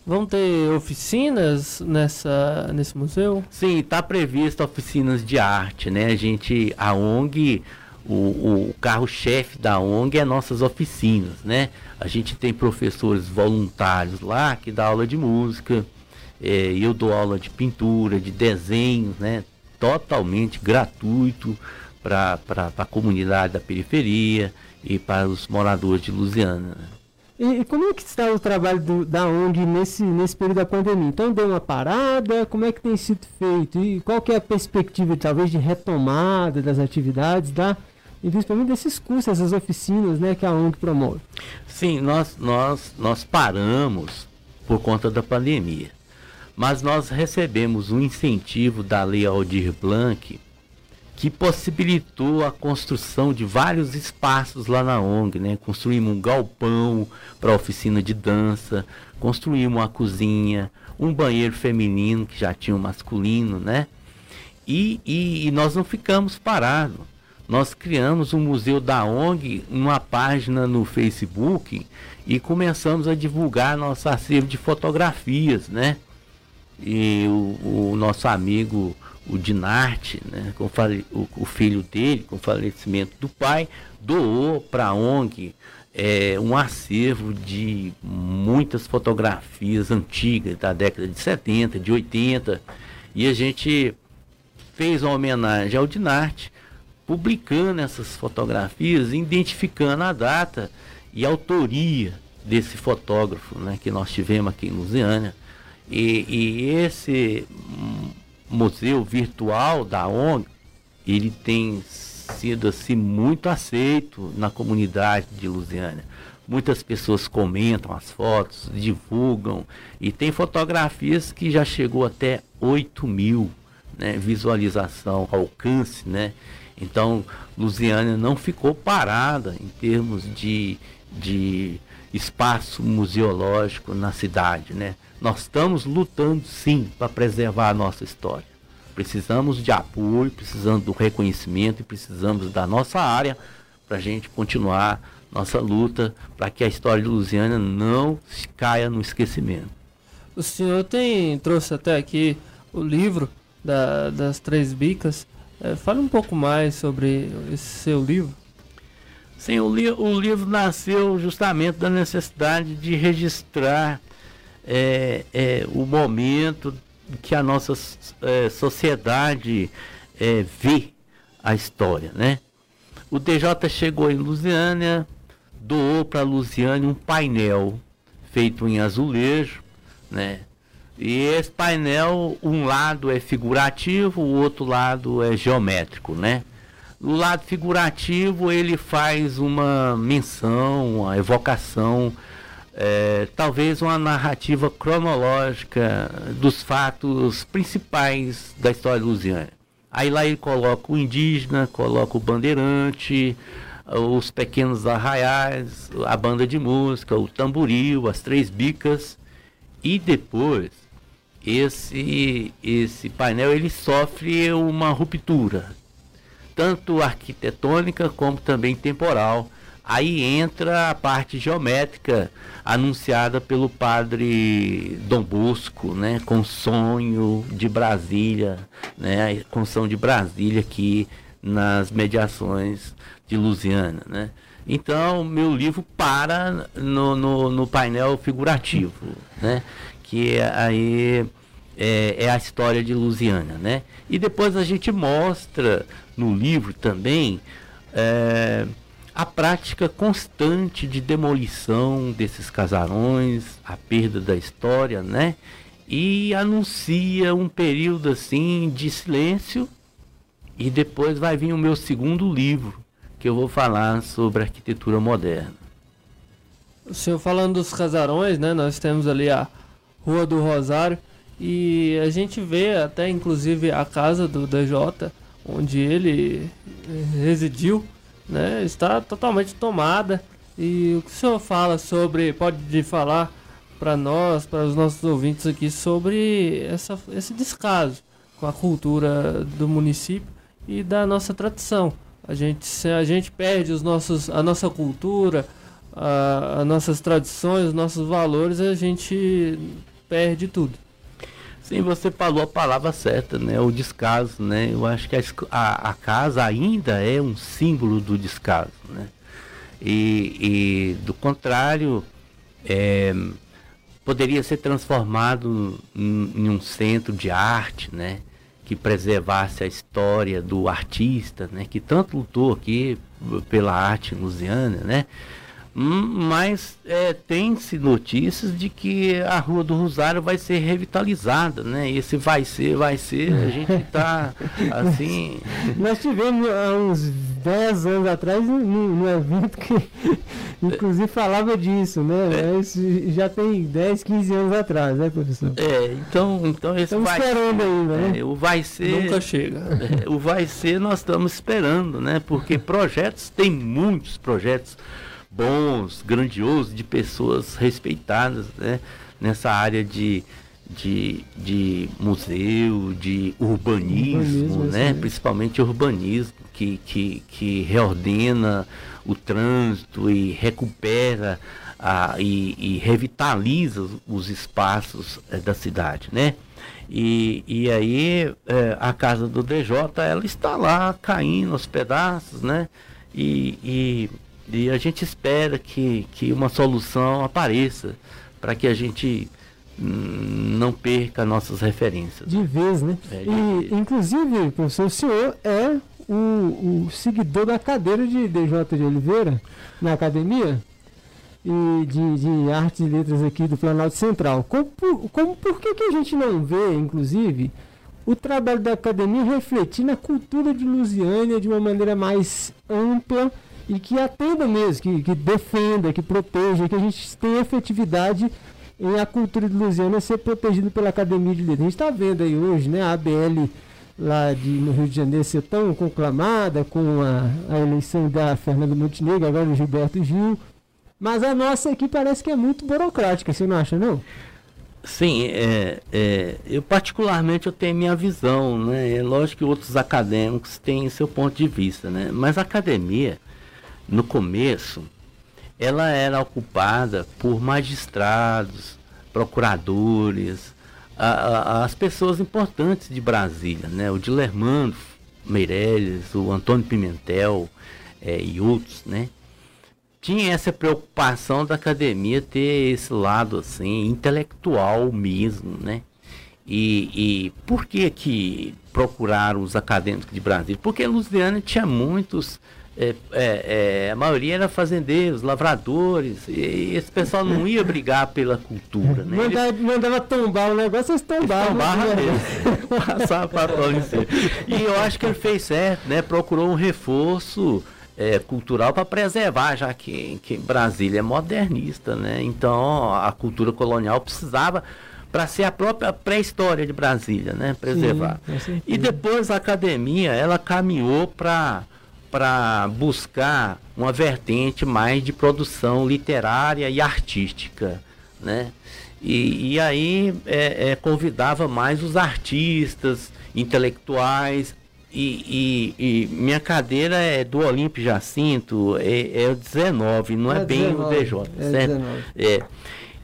Vão ter oficinas nessa, nesse museu? Sim, está prevista oficinas de arte, né? A gente, a ONG o, o carro-chefe da ONG é nossas oficinas, né? A gente tem professores voluntários lá que dá aula de música, é, eu dou aula de pintura, de desenhos, né? Totalmente gratuito para a comunidade da periferia e para os moradores de Lusiana. Né? E, e, como é que está o trabalho do, da ONG nesse, nesse período da pandemia? Então deu uma parada, como é que tem sido feito? E qual que é a perspectiva talvez de retomada das atividades da e principalmente desses cursos, essas oficinas né, que a ONG promove. Sim, nós, nós, nós paramos por conta da pandemia, mas nós recebemos um incentivo da Lei Aldir Blanc que possibilitou a construção de vários espaços lá na ONG, né? Construímos um galpão para oficina de dança, construímos uma cozinha, um banheiro feminino que já tinha um masculino, né? E, e, e nós não ficamos parados nós criamos um museu da ONG, uma página no Facebook e começamos a divulgar nosso acervo de fotografias, né? E o, o nosso amigo, o Dinarte, né? Com o, o, filho dele, com o falecimento do pai, doou para a ONG é, um acervo de muitas fotografias antigas da década de 70, de 80, e a gente fez uma homenagem ao Dinarte publicando essas fotografias, identificando a data e a autoria desse fotógrafo né, que nós tivemos aqui em Lusiânia. E, e esse museu virtual da ONG, ele tem sido assim muito aceito na comunidade de Lusiânia. Muitas pessoas comentam as fotos, divulgam e tem fotografias que já chegou até 8 mil né, visualização, alcance, né? Então, Lusiânia não ficou parada em termos de, de espaço museológico na cidade, né? Nós estamos lutando sim para preservar a nossa história. Precisamos de apoio, precisamos do reconhecimento e precisamos da nossa área para a gente continuar nossa luta para que a história de Lusiana não caia no esquecimento. O senhor tem trouxe até aqui o livro da, das Três Bicas. É, fale um pouco mais sobre esse seu livro. Sim, o, li o livro nasceu justamente da necessidade de registrar é, é, o momento que a nossa é, sociedade é, vê a história, né? O DJ chegou em Lusiânia, doou para Lusiânia um painel feito em azulejo, né? E esse painel, um lado é figurativo, o outro lado é geométrico, né? No lado figurativo, ele faz uma menção, uma evocação, é, talvez uma narrativa cronológica dos fatos principais da história de Lusiana. Aí lá ele coloca o indígena, coloca o bandeirante, os pequenos arraiais, a banda de música, o tamboril, as três bicas. E depois, esse, esse painel ele sofre uma ruptura, tanto arquitetônica como também temporal. Aí entra a parte geométrica anunciada pelo padre Dom Bosco, né, com sonho de Brasília, né, com som de Brasília aqui nas mediações de Lusiana, né. Então, meu livro para no, no, no painel figurativo, né, que aí é, é, a história de Lusiana, né. E depois a gente mostra no livro também é, a prática constante de demolição desses casarões, a perda da história, né? E anuncia um período assim de silêncio e depois vai vir o meu segundo livro, que eu vou falar sobre arquitetura moderna. O senhor falando dos casarões, né? Nós temos ali a Rua do Rosário e a gente vê até inclusive a casa do DJ onde ele residiu né, está totalmente tomada. E o que o senhor fala sobre, pode falar para nós, para os nossos ouvintes aqui, sobre essa, esse descaso com a cultura do município e da nossa tradição. A gente, a gente perde os nossos, a nossa cultura, as nossas tradições, os nossos valores, a gente perde tudo. Sim, você falou a palavra certa, né? O descaso, né? Eu acho que a, a, a casa ainda é um símbolo do descaso, né? E, e do contrário, é, poderia ser transformado em, em, um centro de arte, né? Que preservasse a história do artista, né? Que tanto lutou aqui pela arte lusiana, né? Hum, mas é, tem-se notícias de que a Rua do Rosário vai ser revitalizada, né? Esse vai ser, vai ser, a gente está assim. Nós tivemos há uns 10 anos atrás um, evento que inclusive falava disso, né? É. Mas já tem 10, 15 anos atrás, né, professor? É, então, então esse estamos vai esperando ser, ainda, né? É, o vai ser. Nunca chega. É, o vai ser, nós estamos esperando, né? Porque projetos, tem muitos projetos bons, grandiosos, de pessoas respeitadas né, nessa área de, de, de museu, de urbanismo, urbanismo né, assim. principalmente urbanismo, que, que, que reordena o trânsito e recupera a, e, e revitaliza os espaços é, da cidade, né? E, e aí é, a casa do DJ ela está lá caindo aos pedaços, né? E, e e a gente espera que, que uma solução apareça para que a gente hum, não perca nossas referências. De vez, né? É, de e, vez. Inclusive, professor, o senhor é o, o seguidor da cadeira de DJ de Oliveira na academia. e de, de artes e letras aqui do Planalto Central. Como, como, por que, que a gente não vê, inclusive, o trabalho da academia refletir na cultura de Lusiânia de uma maneira mais ampla e que atenda mesmo, que, que defenda, que proteja, que a gente tenha efetividade em a cultura de Lusiânia ser protegida pela Academia de Letras. A gente está vendo aí hoje, né, a ABL lá de, no Rio de Janeiro ser tão conclamada com a, a eleição da Fernanda Montenegro, agora o Gilberto Gil. Mas a nossa aqui parece que é muito burocrática, você não acha, não? Sim, é, é, eu particularmente eu tenho minha visão, né? É lógico que outros acadêmicos têm seu ponto de vista, né? Mas a academia, no começo, ela era ocupada por magistrados, procuradores, a, a, as pessoas importantes de Brasília, né? O Dilermando Meirelles, o Antônio Pimentel é, e outros, né? Tinha essa preocupação da academia ter esse lado assim intelectual mesmo, né? E, e por que que procuraram os acadêmicos de Brasília? Porque Luciana tinha muitos é, é, é, a maioria era fazendeiros, lavradores, e esse pessoal não ia brigar pela cultura, né? Mandava, mandava tombar o negócio, eles tombavam. Tombava mesmo. Passava para E eu acho que ele fez certo, né? Procurou um reforço é, cultural para preservar, já que, que Brasília é modernista, né? Então a cultura colonial precisava para ser a própria pré-história de Brasília, né? Preservar. Sim, e depois a academia, ela caminhou para para buscar uma vertente mais de produção literária e artística, né? E, e aí é, é, convidava mais os artistas, intelectuais, e, e, e, minha cadeira é do Olímpio Jacinto, é, é o 19, não é, é bem 19, o DJ, é certo? 19. É.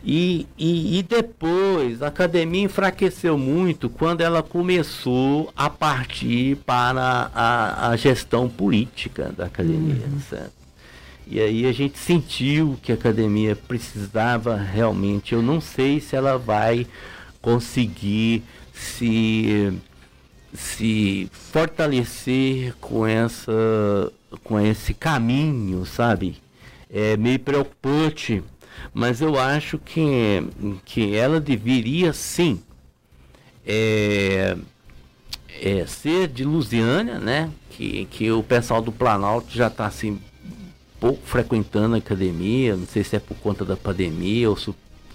E, e, e, depois a academia enfraqueceu muito quando ela começou a partir para a, a gestão política da academia, uhum. certo? E aí a gente sentiu que a academia precisava realmente, eu não sei se ela vai conseguir se, se fortalecer com, essa, com esse caminho, sabe? É meio preocupante mas eu acho que, que ela deveria sim é, é, ser de Lusiânia, né? Que, que o pessoal do Planalto já está assim pouco frequentando a academia, não sei se é por conta da pandemia ou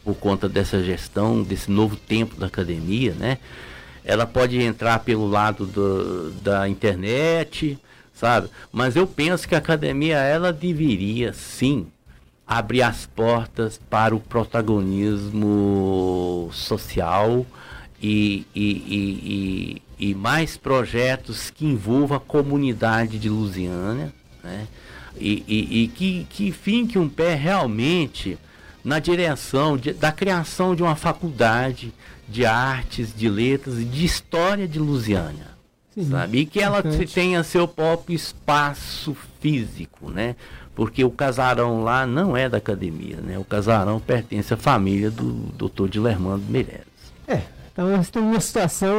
por conta dessa gestão, desse novo tempo da academia, né? Ela pode entrar pelo lado do, da internet, sabe? Mas eu penso que a academia ela deveria sim abrir as portas para o protagonismo social e, e, e, e, mais projetos que envolvam a comunidade de Lusiânia, né? E, que, que finque um pé realmente na direção de, da criação de uma faculdade de artes, de letras e de história de Lusiânia. Sim, sabe? E que ela tenha seu próprio espaço físico, né? Porque o casarão lá não é da academia, né? O casarão pertence à família do doutor Dilermando Meireles. É, então nós temos uma situação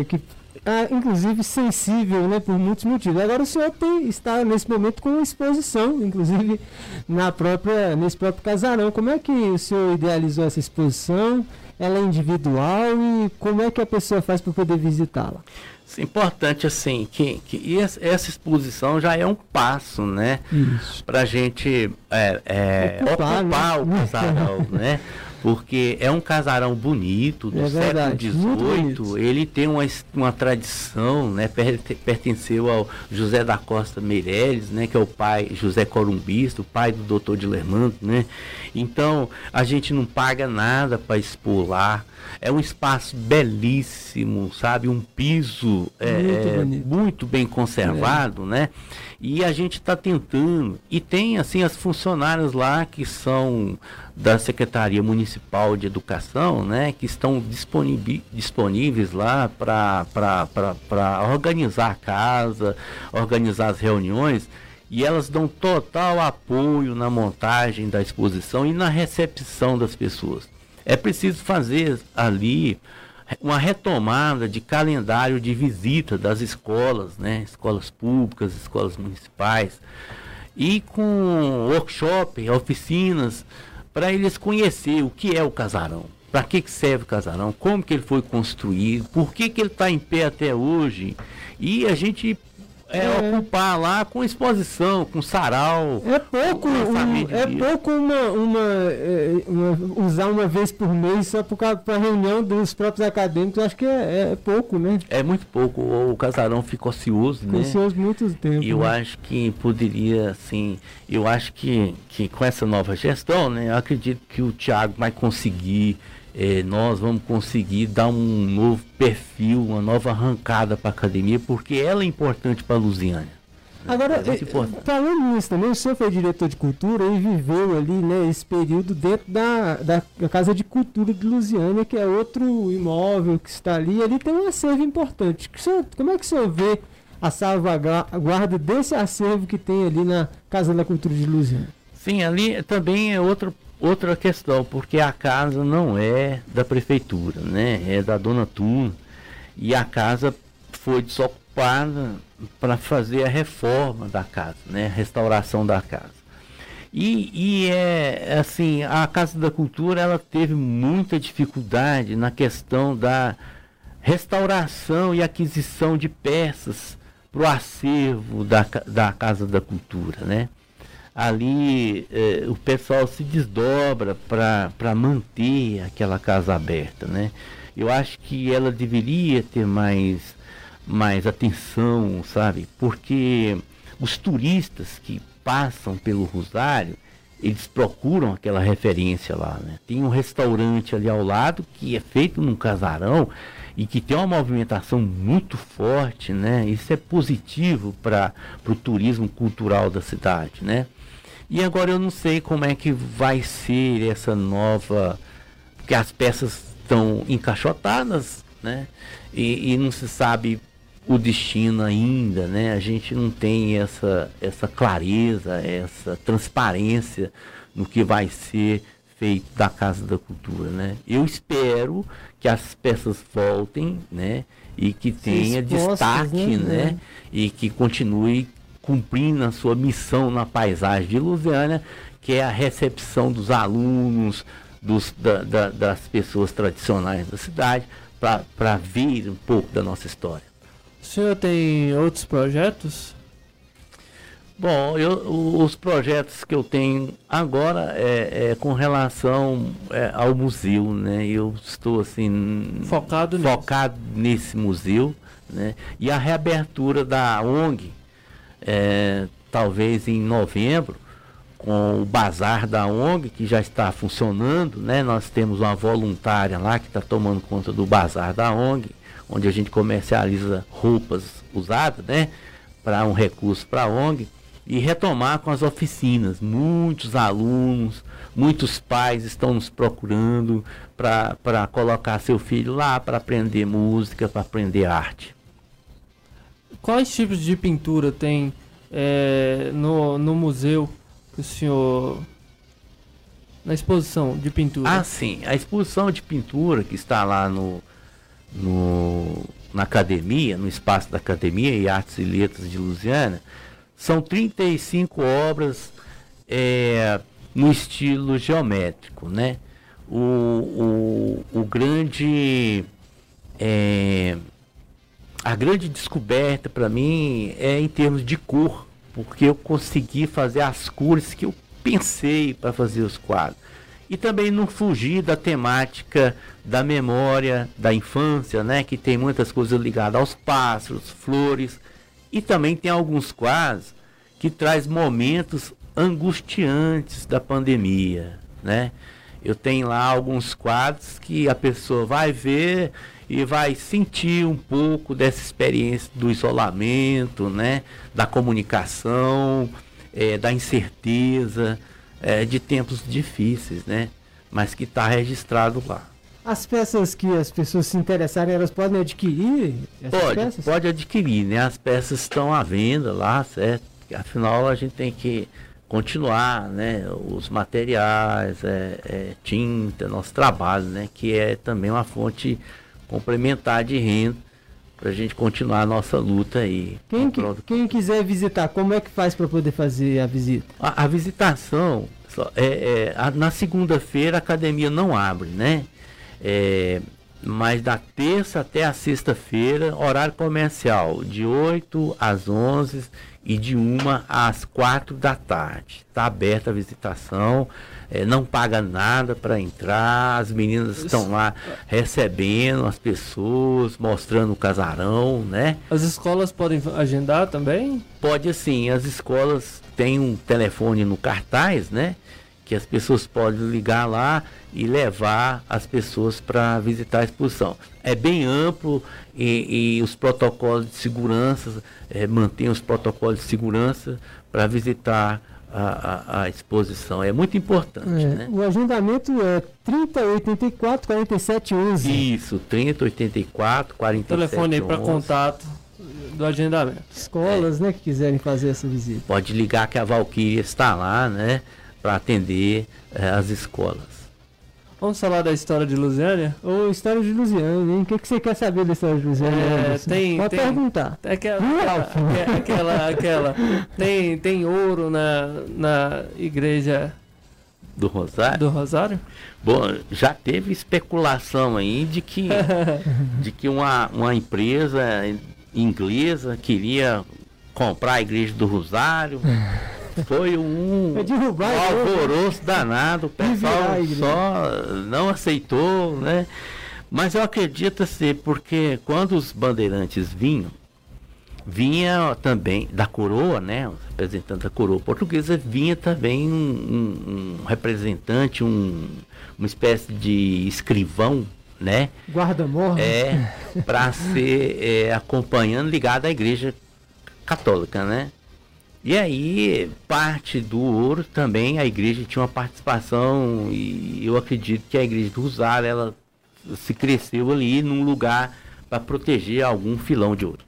é, que é, inclusive sensível, né, por muitos motivos. Agora o senhor tem, está nesse momento com exposição, inclusive na própria, nesse próprio casarão. Como é que o senhor idealizou essa exposição? Ela é individual e como é que a pessoa faz para poder visitá-la? Importante assim que, que essa exposição já é um passo, né, para a gente é, é, ocupar, ocupar né? o casarão, né? porque é um casarão bonito do é século XVIII. Ele tem uma, uma tradição, né? pertenceu ao José da Costa Meireles, né? Que é o pai José Corumbista, o pai do Doutor de Lermando, né? Então a gente não paga nada para expor lá. É um espaço belíssimo, sabe? Um piso é, muito, muito, bem conservado, é. né? E a gente está tentando. E tem assim as funcionárias lá que são da Secretaria Municipal de Educação, né, que estão disponíveis lá para organizar a casa, organizar as reuniões, e elas dão total apoio na montagem da exposição e na recepção das pessoas. É preciso fazer ali uma retomada de calendário de visita das escolas, né, escolas públicas, escolas municipais, e com workshop, oficinas, para eles conhecer o que é o casarão, para que, que serve o casarão, como que ele foi construído, por que, que ele está em pé até hoje. E a gente é, é, ocupar lá com exposição, com sarau. É pouco, um, é pouco uma, uma, é, uma, usar uma vez por mês só para reunião dos próprios acadêmicos, acho que é, é, pouco, né? É muito pouco. O casarão fica ocioso, ficou né? Ocioso muito tempo. Eu né? acho que poderia, assim, eu acho que, que com essa nova gestão, né, eu acredito que o Tiago vai conseguir é, nós vamos conseguir dar um novo perfil, uma nova arrancada para a academia, porque ela é importante para a Lusiânia. Agora, é, falando nisso também, o senhor foi diretor de cultura e viveu ali né, esse período dentro da, da, Casa de Cultura de Lusiânia, que é outro imóvel que está ali. Ali tem um acervo importante. Senhor, como é que o senhor vê a salvaguarda desse acervo que tem ali na Casa da Cultura de Lusiânia? Sim, ali também é outro outra questão, porque a casa não é da prefeitura, né? É da dona Tuna. E a casa foi desocupada para fazer a reforma da casa, né? A restauração da casa. E, e é assim, a Casa da Cultura ela teve muita dificuldade na questão da restauração e aquisição de peças para o acervo da, da Casa da Cultura, né? Ali eh, o pessoal se desdobra para manter aquela casa aberta, né? Eu acho que ela deveria ter mais, mais atenção, sabe? Porque os turistas que passam pelo Rosário, eles procuram aquela referência lá, né? Tem um restaurante ali ao lado que é feito num casarão e que tem uma movimentação muito forte, né? Isso é positivo para o turismo cultural da cidade, né? E agora eu não sei como é que vai ser essa nova. Porque as peças estão encaixotadas, né? E, e, não se sabe o destino ainda, né? A gente não tem essa, essa clareza, essa transparência no que vai ser feito da Casa da Cultura, né? Eu espero que as peças voltem, né? E que tenha destaque, né? né? E que continue cumprindo a sua missão na paisagem de Lusiana, que é a recepção dos alunos, dos, da, da, das pessoas tradicionais da cidade, para ver um pouco da nossa história. O senhor tem outros projetos? Bom, eu, os projetos que eu tenho agora é, é com relação é, ao museu, né? Eu estou assim focado, focado nesse museu, né? E a reabertura da ONG, é, talvez em novembro, com o bazar da ONG, que já está funcionando, né? Nós temos uma voluntária lá que está tomando conta do bazar da ONG, onde a gente comercializa roupas usadas, né? Para um recurso para a ONG. E retomar com as oficinas. Muitos alunos, muitos pais estão nos procurando para colocar seu filho lá para aprender música, para aprender arte quais tipos de pintura tem é, no, no museu que o senhor. Na exposição de pintura? Ah, sim. A exposição de pintura que está lá no, no, na academia, no espaço da Academia e Artes e Letras de Lusiana, são 35 obras é, no estilo geométrico, né? O, o, o grande é, a grande descoberta para mim é em termos de cor, porque eu consegui fazer as cores que eu pensei para fazer os quadros. E também não fugir da temática da memória da infância, né, que tem muitas coisas ligadas aos pássaros, flores, e também tem alguns quadros que traz momentos angustiantes da pandemia, né? Eu tenho lá alguns quadros que a pessoa vai ver e vai sentir um pouco dessa experiência do isolamento, né? da comunicação, é, da incerteza, é, de tempos difíceis, né? mas que está registrado lá. As peças que as pessoas se interessarem, elas podem adquirir pode, peças? Pode adquirir, né? As peças estão à venda lá, certo? Afinal, a gente tem que continuar, né? Os materiais, é, é, tinta, nosso trabalho, né? Que é também uma fonte complementar de renda para a gente continuar a nossa luta aí. Quem, que, quem quiser visitar, como é que faz para poder fazer a visita? A, a visitação, só, é, é a, na segunda-feira a academia não abre, né? É, mas da terça até a sexta-feira, horário comercial, de 8 às 11 e de 1 às 4 da tarde. Está aberta a visitação é, não paga nada para entrar, as meninas estão lá recebendo as pessoas, mostrando o casarão, né? As escolas podem agendar também? Pode sim, as escolas têm um telefone no cartaz, né? Que as pessoas podem ligar lá e levar as pessoas para visitar a exposição. É bem amplo e, e os protocolos de segurança, é, mantém os protocolos de segurança para visitar a, a, a, exposição. É muito importante. É, né? O agendamento é 3084 4711. Isso, 3084 4711. Telefone aí para contato do agendamento. Escolas, é. né, que quiserem fazer essa visita. Pode ligar que a Valquíria está lá, né, para atender é, as escolas. Vamos falar da história de Lusiânia? Ou história de Lusiânia, hein? O que, que você quer saber da história de Lusiânia? É, tem, Pode tem, perguntar. Aquela, aquela, aquela, aquela, tem, tem ouro na, na igreja do Rosário? Do Rosário? Bom, já teve especulação aí de que, de que uma, uma empresa inglesa queria comprar a igreja do Rosário. Foi um, é um alvoroço danado, o pessoal só não aceitou, né? Mas eu acredito assim, porque quando os bandeirantes vinham, vinha também da coroa, né? O representante da coroa portuguesa, vinha também um, um, um representante, um, uma espécie de escrivão, né? Guarda-morra. É, para ser é, acompanhando, ligado à igreja católica, né? E aí, parte do ouro também, a igreja tinha uma participação, e eu acredito que a igreja do Rosário, ela se cresceu ali num lugar para proteger algum filão de ouro.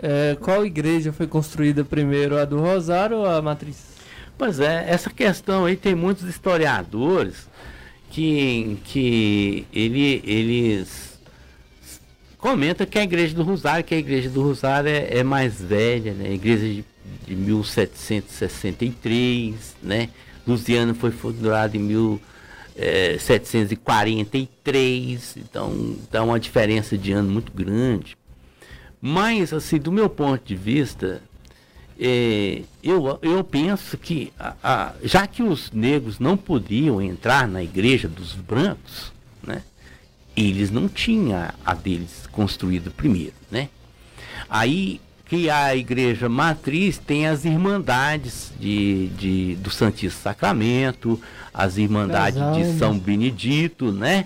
É, qual igreja foi construída primeiro, a do Rosário ou a Matriz? Pois é, essa questão aí tem muitos historiadores que, que ele, eles comentam que a igreja do Rosário, que a igreja do Rosário é, é mais velha, né? A igreja de de 1763, né? Luziano foi fundado em 1743, eh, então dá uma diferença de ano muito grande. Mas, assim, do meu ponto de vista, é, eu, eu penso que, a, a, já que os negros não podiam entrar na igreja dos brancos, né? Eles não tinham a deles construído primeiro, né? Aí que a igreja matriz tem as irmandades de, de, do Santíssimo Sacramento, as irmandades de São Benedito, né?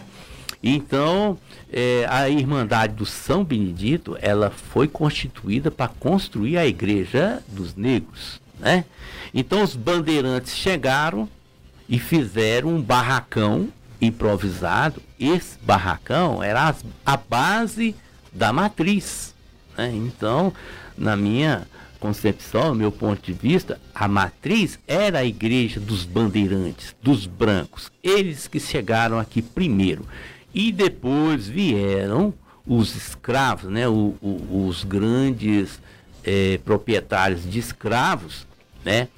Então, é, a Irmandade do São Benedito, ela foi constituída para construir a igreja dos negros, né? Então, os bandeirantes chegaram e fizeram um barracão improvisado. Esse barracão era a, a base da matriz, né? Então, na minha concepção, meu ponto de vista, a matriz era a igreja dos bandeirantes, dos brancos, eles que chegaram aqui primeiro. E depois vieram os escravos, né, o, o, os grandes é, proprietários de escravos, né,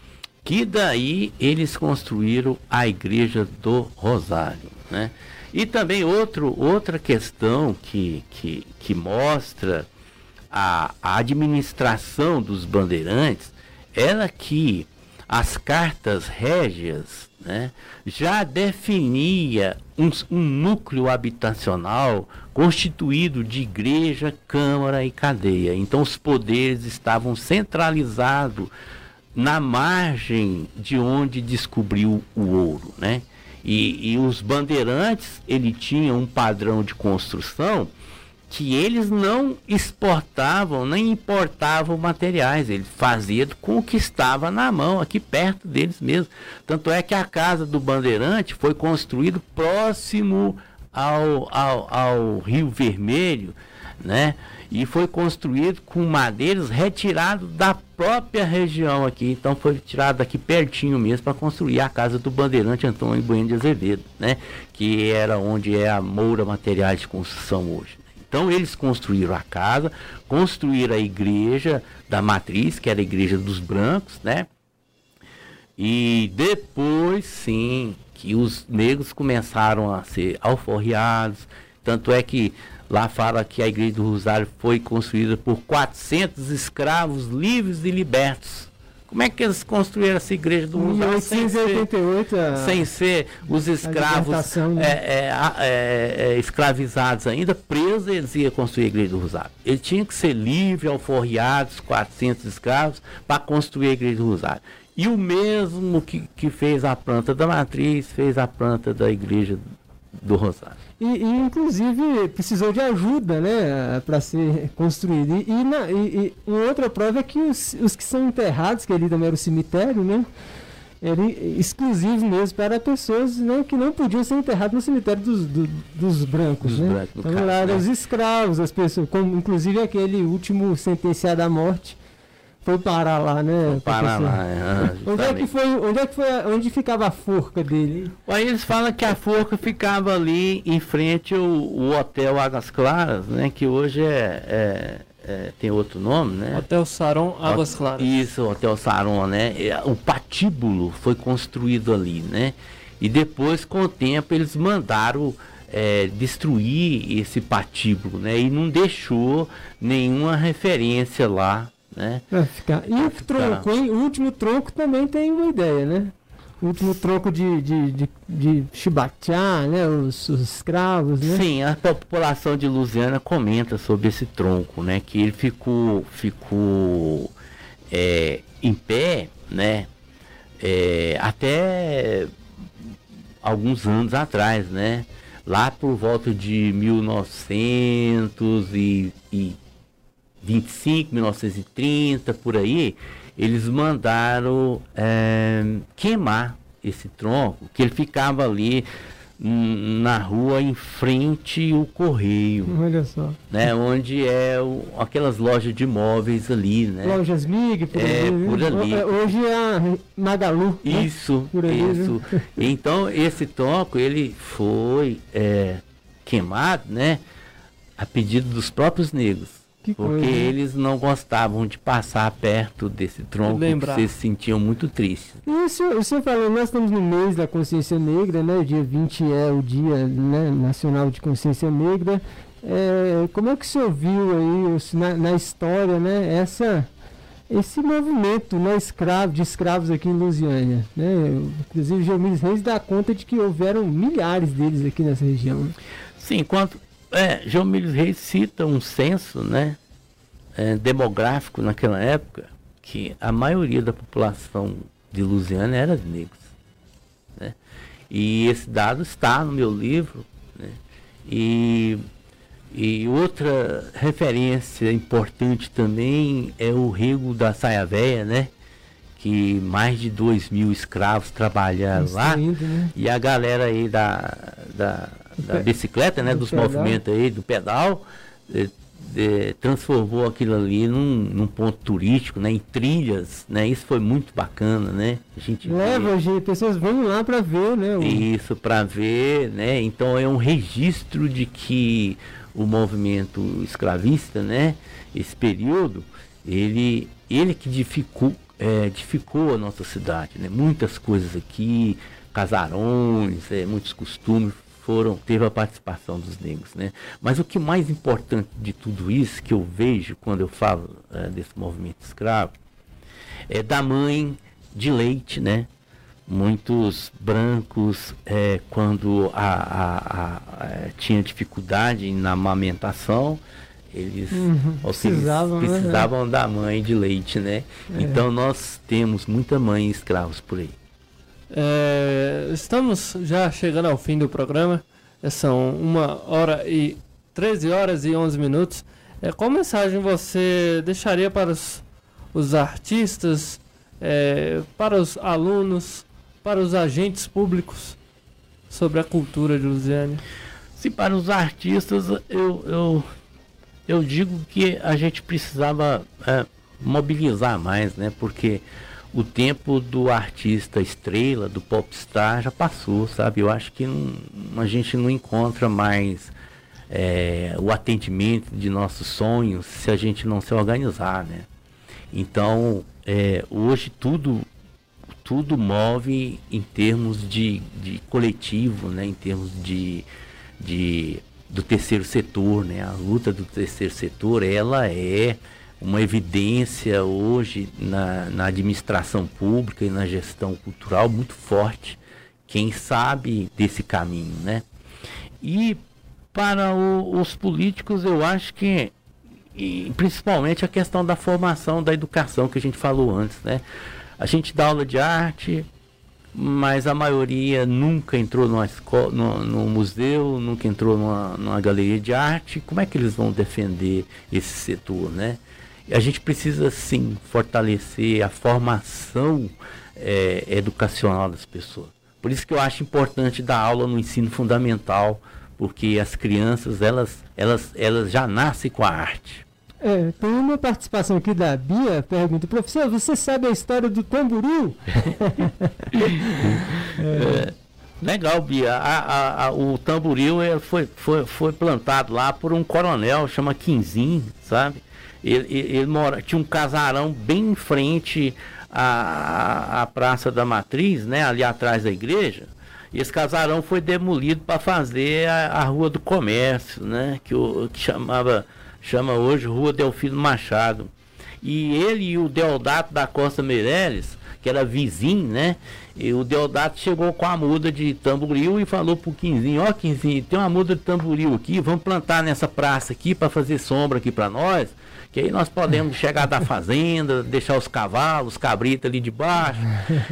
que daí eles construíram a igreja do Rosário. Né? E também outro, outra questão que, que, que mostra a, administração dos bandeirantes era que as cartas régias né, já definia um, um, núcleo habitacional constituído de igreja, câmara e cadeia. Então os poderes estavam centralizados na margem de onde descobriu o ouro, né? E, e os bandeirantes ele tinha um padrão de construção que eles não exportavam nem importavam materiais, eles faziam com o que estava na mão, aqui perto deles mesmo. Tanto é que a casa do Bandeirante foi construída próximo ao, ao, ao Rio Vermelho, né? E foi construído com madeiras retiradas da própria região aqui. Então foi tirado aqui pertinho mesmo para construir a casa do Bandeirante Antônio Bueno de Azevedo, né? Que era onde é a Moura Materiais de Construção hoje. Então eles construíram a casa, construíram a igreja da matriz, que era a igreja dos brancos, né? E depois sim que os negros começaram a ser alforriados. Tanto é que lá fala que a igreja do Rosário foi construída por 400 escravos livres e libertos. Como é que eles construíram essa igreja do Rosário? Sem ser, sem ser os escravos né? é, é, é, é, escravizados ainda, presos, eles iam construir a igreja do Rosário. Ele tinha que ser livre, alforriados, 400 escravos, para construir a igreja do Rosário. E o mesmo que, que fez a planta da matriz, fez a planta da igreja do Rosário. E, e inclusive precisou de ajuda, né, para ser construído. E, e, na, e, uma outra prova é que os, os que são enterrados, que ali também era o cemitério, né, era exclusivo mesmo para pessoas né, que não podiam ser enterradas no cemitério dos, do, dos brancos. Dos né? brancos então caso, lá eram né? os escravos, as pessoas, como inclusive aquele último sentenciado à morte foi parar lá, né? Foi parar lá, é, onde é que foi, onde é que foi, onde ficava a forca dele? Aí eles falam que a forca ficava ali em frente ao, o hotel Águas Claras, né? Que hoje é, é, é, tem outro nome, né? Hotel Saron Águas Claras. Isso, Hotel Saron, né? O patíbulo foi construído ali, né? E depois, com o tempo, eles mandaram é, destruir esse patíbulo, né? E não deixou nenhuma referência lá né? Pra ficar. E pra o tronco, hein? O último tronco também tem uma ideia, né? O último tronco de, de, de, de né? Os, os, escravos, né? Sim, a população de Lusiana comenta sobre esse tronco, né? Que ele ficou, ficou é, em pé, né? É, até alguns anos atrás, né? Lá por volta de 1900 e, e 25, 1930, por aí, eles mandaram é, queimar esse tronco, que ele ficava ali na rua em frente ao correio. Olha só. Né, onde é o, aquelas lojas de móveis ali, né? Lojas MIG, por, é, ali, por ali. É, hoje é a Magalu. Né? Isso, né? por ali, isso. Né? Então esse tronco ele foi é, queimado, né? A pedido dos próprios negros. Que porque coisa, eles não gostavam de passar perto desse tronco, porque se sentiam muito tristes. E o senhor, o senhor falou, nós estamos no mês da consciência negra, né? O dia 20 é o dia né, nacional de consciência negra. É, como é que o senhor viu aí na, na história, né? Essa, esse movimento né, escravo, de escravos aqui em Lusiânia. Né? Inclusive, Geomílio Reis dá conta de que houveram milhares deles aqui nessa região. Né? Sim, quanto, é, João Milho Reis cita um censo né, é, demográfico naquela época que a maioria da população de Lusiana era negros. Né? E esse dado está no meu livro. Né? E, e outra referência importante também é o rego da Saia Véia, né? que mais de 2 mil escravos trabalharam lá. né? E a galera aí da, da da bicicleta, né, do dos pedal. movimentos aí, do pedal, é, é, transformou aquilo ali num, num, ponto turístico, né, em trilhas, né, isso foi muito bacana, né, a gente leva, gente, pessoas vão lá para ver, né, o... isso para ver, né, então é um registro de que o movimento escravista, né, esse período, ele, ele que dificou, é, dificou a nossa cidade, né, muitas coisas aqui, casarões, é, muitos costumes foram teve a participação dos negros, né? Mas o que mais importante de tudo isso que eu vejo quando eu falo é, desse movimento escravo é da mãe de leite, né? Muitos brancos, é, quando a, a, a, é, tinha dificuldade na amamentação, eles uhum, precisavam, eles precisavam né? da mãe de leite, né? É. Então nós temos muita mãe escravos por aí. É, estamos já chegando ao fim do programa. É, são uma hora e 13 horas e 11 minutos. É, qual mensagem você deixaria para os, os artistas, é, para os alunos, para os agentes públicos sobre a cultura de Lusiane? Sim, para os artistas, eu, eu, eu digo que a gente precisava é, mobilizar mais, né? Porque o tempo do artista estrela, do popstar, já passou, sabe? Eu acho que não, a gente não encontra mais é, o atendimento de nossos sonhos se a gente não se organizar, né? Então, é, hoje tudo tudo move em termos de, de coletivo, né? Em termos de, de do terceiro setor, né? A luta do terceiro setor, ela é uma evidência hoje na, na administração pública e na gestão cultural muito forte. Quem sabe desse caminho, né? E para o, os políticos, eu acho que, e principalmente a questão da formação, da educação que a gente falou antes, né? A gente dá aula de arte, mas a maioria nunca entrou numa escola, no, museu, nunca entrou numa, numa, galeria de arte. Como é que eles vão defender esse setor, né? A gente precisa sim fortalecer a formação é, educacional das pessoas. Por isso que eu acho importante dar aula no ensino fundamental, porque as crianças elas, elas, elas já nascem com a arte. É, tem uma participação aqui da Bia, pergunta, professor, você sabe a história do tamboril? é. Legal, Bia. A, a, a, o tamboril foi, foi, foi plantado lá por um coronel, chama Quinzin, sabe? Ele, ele, ele mora, tinha um casarão bem em frente à, à Praça da Matriz, né? Ali atrás da igreja. E esse casarão foi demolido para fazer a, a, Rua do Comércio, né? Que, o, que chamava, chama hoje Rua Delfino Machado. E ele e o Deodato da Costa Meirelles, que era vizinho, né? E o Deodato chegou com a muda de tamboril e falou pro Quinzinho, ó oh, Quinzinho, tem uma muda de tamboril aqui, vamos plantar nessa praça aqui para fazer sombra aqui para nós, que aí nós podemos chegar da fazenda, deixar os cavalos, os cabritos ali debaixo.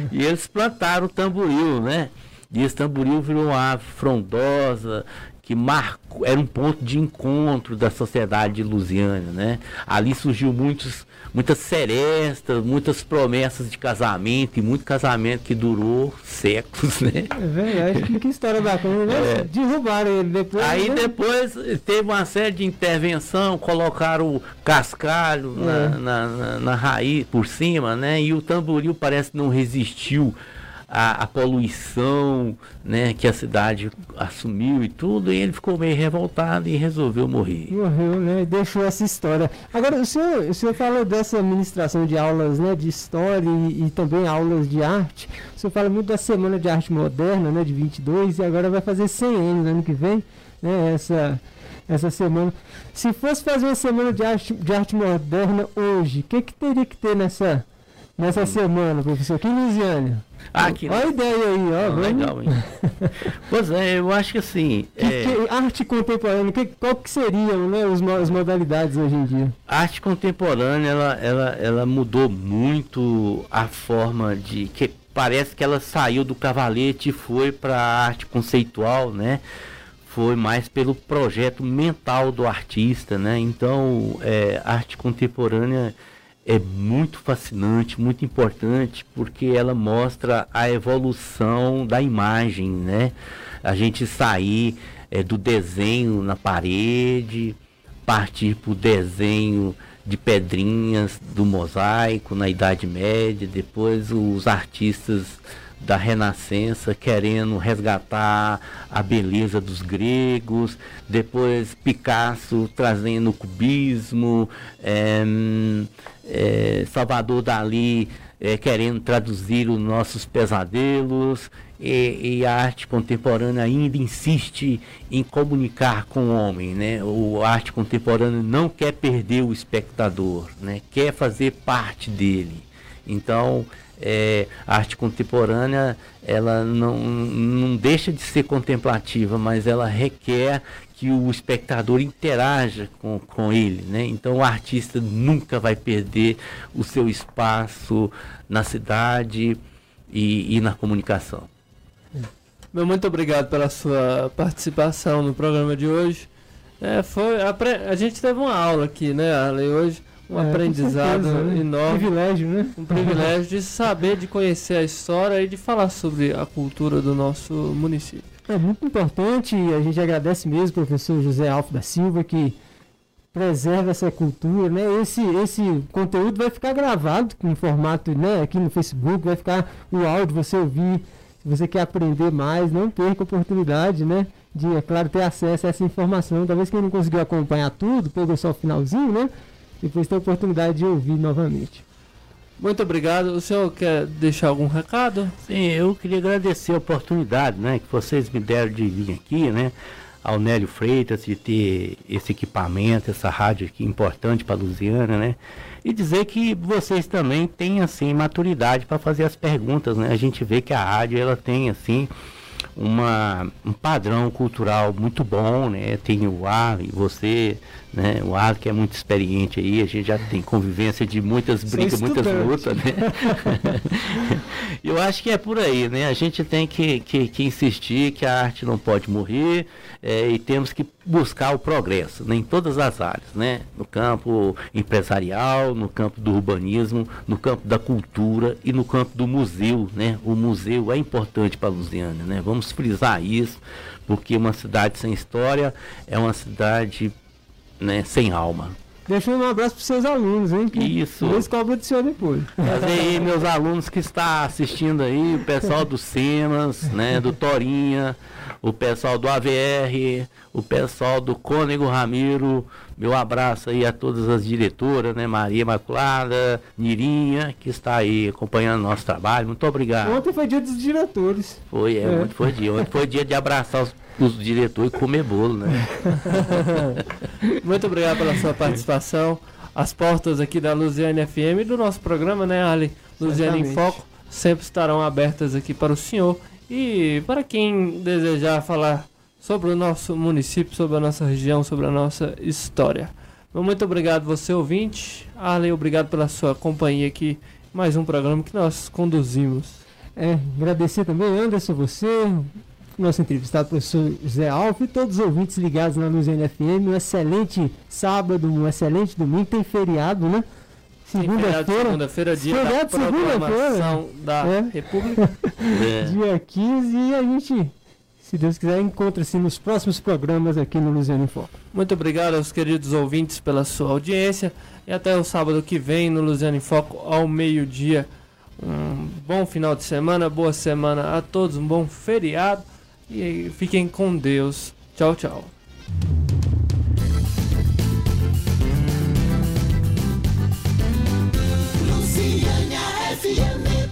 E eles plantaram o tamboril, né? E esse tamboril virou uma ave frondosa, que marcou, era um ponto de encontro da sociedade de Lusiana, né? Ali surgiu muitos, muitas serestas, muitas promessas de casamento e muito casamento que durou séculos, né? É verdade, que história bacana, né? É. Derrubaram ele depois. Aí né? depois teve uma série de intervenção, colocaram o cascalho é. na, na, na, na raiz por cima, né? E o tamboril parece que não resistiu a, a, poluição né, que a cidade assumiu e tudo, e ele ficou meio revoltado e resolveu morrer. Morreu, né? Deixou essa história. Agora, o senhor, o senhor falou dessa administração de aulas né, de história e, e também aulas de arte. O senhor fala muito da Semana de Arte Moderna, né, de 22, e agora vai fazer 100 anos ano que vem, né, essa, essa semana. Se fosse fazer uma Semana de Arte, de arte Moderna hoje, o que, que teria que ter nessa, nessa hum. semana, professor? Que Lusiane? Ah, que Olha a ideia aí, ó. Ah, legal, hein? pois é, eu acho que assim. Que, é... que arte contemporânea, que, qual que seriam né, os, as modalidades hoje em dia? A arte contemporânea, ela, ela, ela mudou muito a forma de. que Parece que ela saiu do cavalete e foi para a arte conceitual, né? Foi mais pelo projeto mental do artista, né? Então, é, arte contemporânea é muito fascinante, muito importante, porque ela mostra a evolução da imagem, né? A gente sair é, do desenho na parede, partir para o desenho de pedrinhas do mosaico na Idade Média, depois os artistas da Renascença querendo resgatar a beleza dos gregos, depois Picasso trazendo o cubismo, é, é, Salvador Dali é, querendo traduzir os nossos pesadelos, e, e, a arte contemporânea ainda insiste em comunicar com o homem, né? O a arte contemporânea não quer perder o espectador, né? Quer fazer parte dele. Então, é, a arte contemporânea ela não, não deixa de ser contemplativa, mas ela requer que o espectador interaja com, com ele. Né? Então o artista nunca vai perder o seu espaço na cidade e, e na comunicação. Meu muito obrigado pela sua participação no programa de hoje. É, foi, a, a gente teve uma aula aqui, né, Arley, hoje um é, aprendizado certeza, né? enorme. Um privilégio, né? Um privilégio de saber, de conhecer a história e de falar sobre a cultura do nosso município. É muito importante e a gente agradece mesmo ao professor José Alfo da Silva que preserva essa cultura, né? Esse, esse conteúdo vai ficar gravado em formato, né? Aqui no Facebook vai ficar o áudio, você ouvir Se você quer aprender mais, não perca a oportunidade, né? De, é claro, ter acesso a essa informação. Talvez quem não conseguiu acompanhar tudo, pegou só o finalzinho, né? Depois tem a oportunidade de ouvir novamente. Muito obrigado. O senhor quer deixar algum recado? Sim, eu queria agradecer a oportunidade, né, que vocês me deram de vir aqui, né, ao Nélio Freitas, de ter esse equipamento, essa rádio aqui importante para a Luziana, né, e dizer que vocês também têm, assim, maturidade para fazer as perguntas, né, a gente vê que a rádio, ela tem, assim, uma, um padrão cultural muito bom, né? Tem o Ar e você, né? O Ar que é muito experiente aí, a gente já tem convivência de muitas brigas, muitas lutas, né? Eu acho que é por aí, né? A gente tem que, que, que insistir que a arte não pode morrer é, e temos que buscar o progresso né? em todas as áreas, né? No campo empresarial, no campo do urbanismo, no campo da cultura e no campo do museu, né? O museu é importante para a Lusiana, né? Vamos frisar isso, porque uma cidade sem história é uma cidade né, sem alma. Deixa um abraço para seus alunos, hein? Isso. Eles cobram do senhor depois. Mas aí, meus alunos que está assistindo aí, o pessoal do Semas, né, do Torinha, o pessoal do AVR, o pessoal do Cônego Ramiro, meu abraço aí a todas as diretoras, né, Maria Imaculada, Nirinha, que está aí acompanhando nosso trabalho. Muito obrigado. Ontem foi dia dos diretores. Foi, é, é. ontem foi dia. Ontem foi dia de abraçar os os diretores comer bolo, né? Muito obrigado pela sua participação. As portas aqui da Luziane FM e do nosso programa, né, Ali? Luziane em Foco, sempre estarão abertas aqui para o senhor. E para quem desejar falar sobre o nosso município, sobre a nossa região, sobre a nossa história. Muito obrigado, você ouvinte. Arley, obrigado pela sua companhia aqui. Mais um programa que nós conduzimos. É, agradecer também, Anderson, você, nosso entrevistado, professor José Alves, e todos os ouvintes ligados na Luz NFM. Um excelente sábado, um excelente domingo. Tem feriado, né? Segunda-feira. Segunda-feira, dia feriado, da proclamação da é. República. É. Dia 15 e a gente, se Deus quiser, encontra-se nos próximos programas aqui no Luziano em Foco. Muito obrigado aos queridos ouvintes pela sua audiência. E até o sábado que vem no Luziano em Foco, ao meio-dia. Um bom final de semana, boa semana a todos, um bom feriado. E fiquem com Deus. Tchau, tchau. Luciana FM